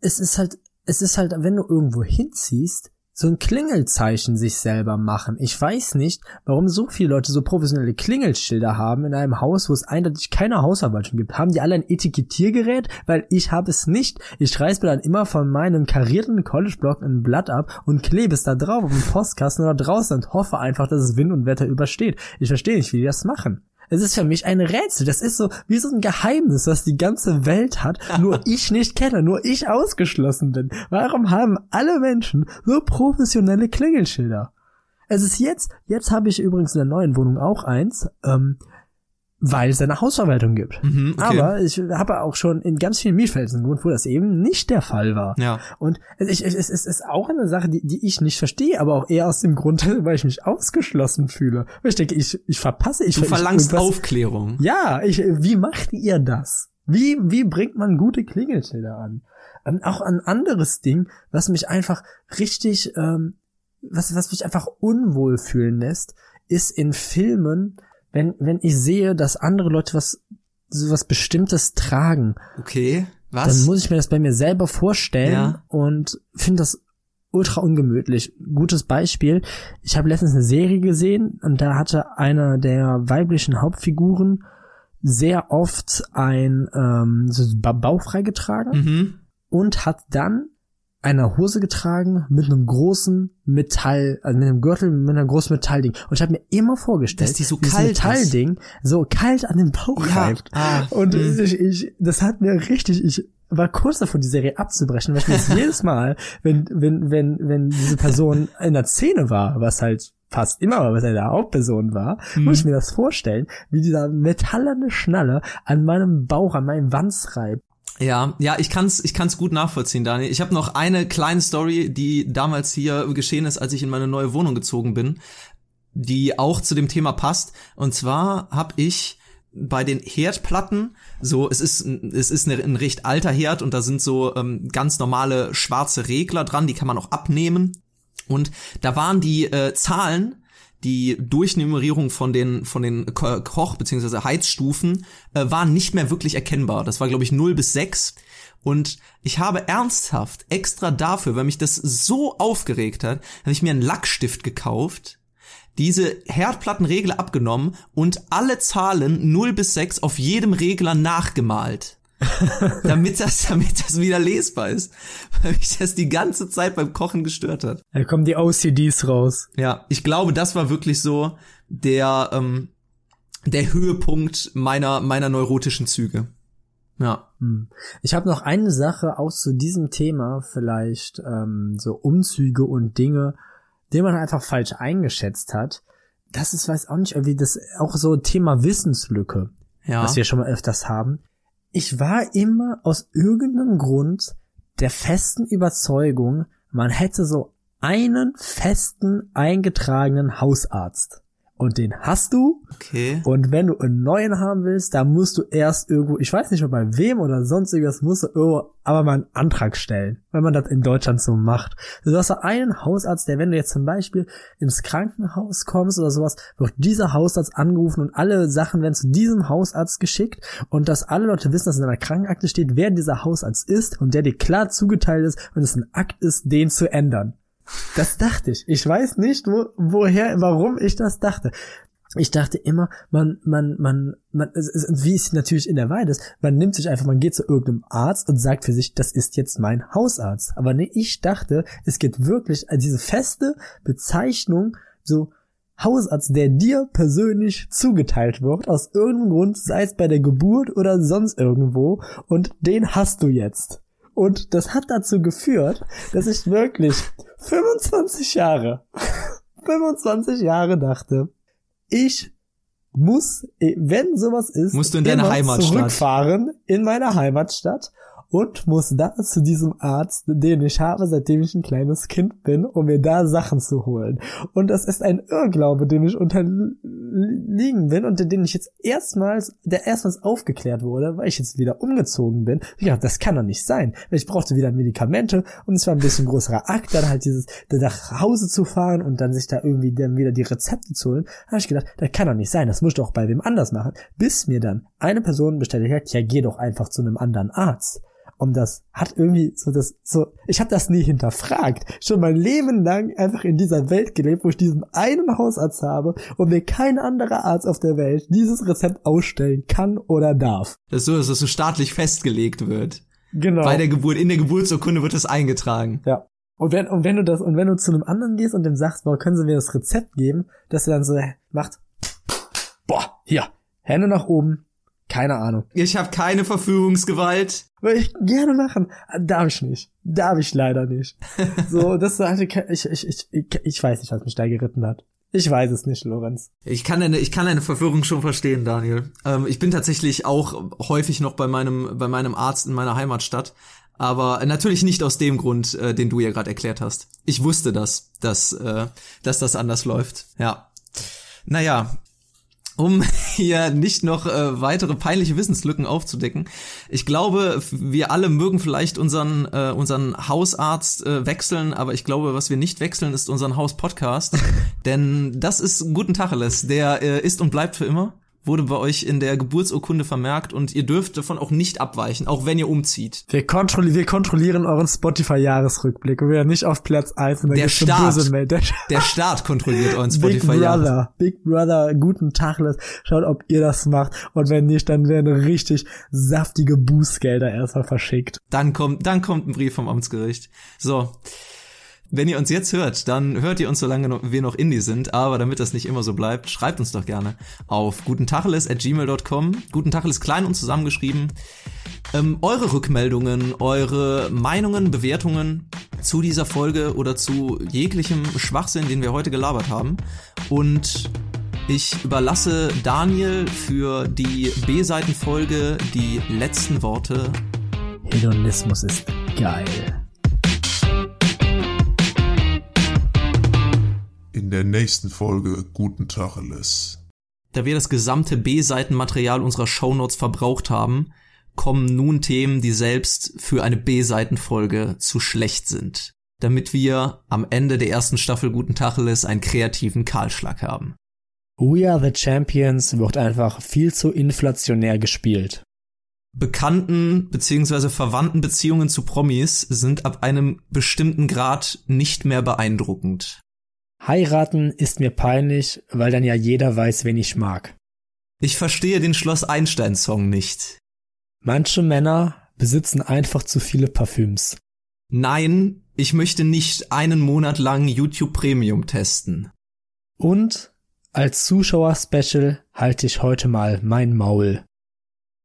es ist halt, es ist halt, wenn du irgendwo hinziehst, so ein Klingelzeichen sich selber machen. Ich weiß nicht, warum so viele Leute so professionelle Klingelschilder haben in einem Haus, wo es eindeutig keine Hausverwaltung gibt. Haben die alle ein Etikettiergerät? Weil ich habe es nicht. Ich reiß mir dann immer von meinem karierten College-Block ein Blatt ab und klebe es da drauf auf dem Postkasten oder draußen und hoffe einfach, dass es Wind und Wetter übersteht. Ich verstehe nicht, wie die das machen. Es ist für mich ein Rätsel. Das ist so wie so ein Geheimnis, was die ganze Welt hat, nur ich nicht kenne, nur ich ausgeschlossen bin. Warum haben alle Menschen so professionelle Klingelschilder? Es ist jetzt, jetzt habe ich übrigens in der neuen Wohnung auch eins. Ähm, weil es eine Hausverwaltung gibt. Mhm, okay. Aber ich habe auch schon in ganz vielen Mietfelsen gewohnt, wo das eben nicht der Fall war. Ja. Und es, es, es ist auch eine Sache, die, die ich nicht verstehe, aber auch eher aus dem Grund, weil ich mich ausgeschlossen fühle. Weil ich denke, ich, ich verpasse, ich Du verlangst ich, Aufklärung. Ja, ich, wie macht ihr das? Wie, wie bringt man gute Klingelschilder an? Ähm, auch ein anderes Ding, was mich einfach richtig, ähm, was, was mich einfach unwohl fühlen lässt, ist in Filmen, wenn, wenn ich sehe, dass andere Leute was, so was Bestimmtes tragen. Okay, was? Dann muss ich mir das bei mir selber vorstellen ja. und finde das ultra ungemütlich. Gutes Beispiel. Ich habe letztens eine Serie gesehen und da hatte einer der weiblichen Hauptfiguren sehr oft ein ähm, so Bauch freigetragen mhm. und hat dann einer Hose getragen mit einem großen Metall, also mit einem Gürtel, mit einem großen Metallding. Und ich habe mir immer vorgestellt, dass die so kalt Metallding so kalt an den Bauch ja. reibt. Ah, und mh. ich, ich, das hat mir richtig, ich war kurz davor, die Serie abzubrechen, weil ich mir das jedes Mal, wenn, wenn, wenn, wenn diese Person in der Szene war, was halt fast immer, was er der Hauptperson war, mhm. muss ich mir das vorstellen, wie dieser metallerne Schnalle an meinem Bauch, an meinem Wanz reibt. Ja, ja, ich kann's, ich kann's gut nachvollziehen, Daniel. Ich habe noch eine kleine Story, die damals hier geschehen ist, als ich in meine neue Wohnung gezogen bin, die auch zu dem Thema passt. Und zwar habe ich bei den Herdplatten so es ist es ist ein recht alter Herd und da sind so ähm, ganz normale schwarze Regler dran die kann man auch abnehmen und da waren die äh, Zahlen die Durchnummerierung von den von den Koch bzw. Heizstufen äh, waren nicht mehr wirklich erkennbar. Das war glaube ich 0 bis 6 und ich habe ernsthaft extra dafür, weil mich das so aufgeregt hat, habe ich mir einen Lackstift gekauft, diese Herdplattenregler abgenommen und alle Zahlen 0 bis 6 auf jedem Regler nachgemalt. damit das, damit das wieder lesbar ist. Weil mich das die ganze Zeit beim Kochen gestört hat. Da kommen die OCDs raus. Ja, ich glaube, das war wirklich so der, ähm, der Höhepunkt meiner, meiner neurotischen Züge. Ja. Hm. Ich habe noch eine Sache auch zu diesem Thema, vielleicht ähm, so Umzüge und Dinge, die man einfach falsch eingeschätzt hat. Das ist, weiß auch nicht, irgendwie das auch so Thema Wissenslücke, ja. was wir schon mal öfters haben ich war immer aus irgendeinem Grund der festen Überzeugung, man hätte so einen festen eingetragenen Hausarzt. Und den hast du. Okay. Und wenn du einen neuen haben willst, dann musst du erst irgendwo, ich weiß nicht, ob bei wem oder sonst irgendwas, musst du irgendwo aber mal einen Antrag stellen, wenn man das in Deutschland so macht. Du hast da einen Hausarzt, der, wenn du jetzt zum Beispiel ins Krankenhaus kommst oder sowas, wird dieser Hausarzt angerufen und alle Sachen werden zu diesem Hausarzt geschickt und dass alle Leute wissen, dass in deiner Krankenakte steht, wer dieser Hausarzt ist und der dir klar zugeteilt ist und es ein Akt ist, den zu ändern. Das dachte ich. Ich weiß nicht, wo, woher, warum ich das dachte. Ich dachte immer, man, man, man, man, wie es natürlich in der Weide ist, man nimmt sich einfach, man geht zu irgendeinem Arzt und sagt für sich, das ist jetzt mein Hausarzt. Aber nee, ich dachte, es geht wirklich also diese feste Bezeichnung, so Hausarzt, der dir persönlich zugeteilt wird, aus irgendeinem Grund, sei es bei der Geburt oder sonst irgendwo, und den hast du jetzt. Und das hat dazu geführt, dass ich wirklich 25 Jahre, 25 Jahre dachte, ich muss, wenn sowas ist, musst du in deine Heimatstadt. zurückfahren in meine Heimatstadt und muss da zu diesem Arzt, den ich habe, seitdem ich ein kleines Kind bin, um mir da Sachen zu holen. Und das ist ein Irrglaube, dem ich unterliegen bin und den ich jetzt erstmals, der erstmals aufgeklärt wurde, weil ich jetzt wieder umgezogen bin. Ja, das kann doch nicht sein. Ich brauchte wieder Medikamente und es war ein bisschen größerer Akt, dann halt dieses, nach Hause zu fahren und dann sich da irgendwie dann wieder die Rezepte zu holen. Da habe ich gedacht, das kann doch nicht sein, das muss ich doch bei wem anders machen. Bis mir dann eine Person bestätigt hat, ja, geh doch einfach zu einem anderen Arzt. Und das hat irgendwie so das, so, ich habe das nie hinterfragt. Schon mein Leben lang einfach in dieser Welt gelebt, wo ich diesen einen Hausarzt habe und mir kein anderer Arzt auf der Welt dieses Rezept ausstellen kann oder darf. Das ist so, dass es so staatlich festgelegt wird. Genau. Bei der Geburt, in der Geburtsurkunde wird das eingetragen. Ja. Und wenn, und wenn du das, und wenn du zu einem anderen gehst und dem sagst, boah, können sie mir das Rezept geben, dass er dann so macht, boah, hier, Hände nach oben, keine Ahnung. Ich habe keine Verfügungsgewalt. Würde ich gerne machen. Darf ich nicht. Darf ich leider nicht. So, das hatte ich, ich, ich, ich, ich weiß nicht, was mich da geritten hat. Ich weiß es nicht, Lorenz. Ich kann deine, ich kann deine Verwirrung schon verstehen, Daniel. Ähm, ich bin tatsächlich auch häufig noch bei meinem, bei meinem Arzt in meiner Heimatstadt. Aber natürlich nicht aus dem Grund, äh, den du ja gerade erklärt hast. Ich wusste das, dass, äh, dass das anders läuft. Ja. Naja, um hier nicht noch äh, weitere peinliche Wissenslücken aufzudecken. Ich glaube, wir alle mögen vielleicht unseren äh, unseren Hausarzt äh, wechseln, aber ich glaube, was wir nicht wechseln, ist unseren Hauspodcast, denn das ist guten Tacheles, der äh, ist und bleibt für immer wurde bei euch in der Geburtsurkunde vermerkt und ihr dürft davon auch nicht abweichen, auch wenn ihr umzieht. Wir, kontrolli wir kontrollieren euren Spotify-Jahresrückblick und wir nicht auf Platz 1 und der Staat, der, der Staat kontrolliert euren Spotify Big Brother, Big Brother, guten Tag, schaut, ob ihr das macht und wenn nicht, dann werden richtig saftige Bußgelder erstmal verschickt. Dann kommt, dann kommt ein Brief vom Amtsgericht. So. Wenn ihr uns jetzt hört, dann hört ihr uns, solange wir noch Indie sind. Aber damit das nicht immer so bleibt, schreibt uns doch gerne auf gutentacheles.gmail.com. Gutentacheles klein und zusammengeschrieben. Ähm, eure Rückmeldungen, eure Meinungen, Bewertungen zu dieser Folge oder zu jeglichem Schwachsinn, den wir heute gelabert haben. Und ich überlasse Daniel für die B-Seitenfolge die letzten Worte. Hedonismus ist geil. In der nächsten Folge Guten Tacheles. Da wir das gesamte B-Seitenmaterial unserer Shownotes verbraucht haben, kommen nun Themen, die selbst für eine B-Seitenfolge zu schlecht sind, damit wir am Ende der ersten Staffel Guten Tacheles einen kreativen Kahlschlag haben. We Are the Champions wird einfach viel zu inflationär gespielt. Bekannten bzw. verwandten Beziehungen zu Promis sind ab einem bestimmten Grad nicht mehr beeindruckend. Heiraten ist mir peinlich, weil dann ja jeder weiß, wen ich mag. Ich verstehe den Schloss Einstein Song nicht. Manche Männer besitzen einfach zu viele Parfüms. Nein, ich möchte nicht einen Monat lang YouTube Premium testen. Und als Zuschauer-Special halte ich heute mal mein Maul.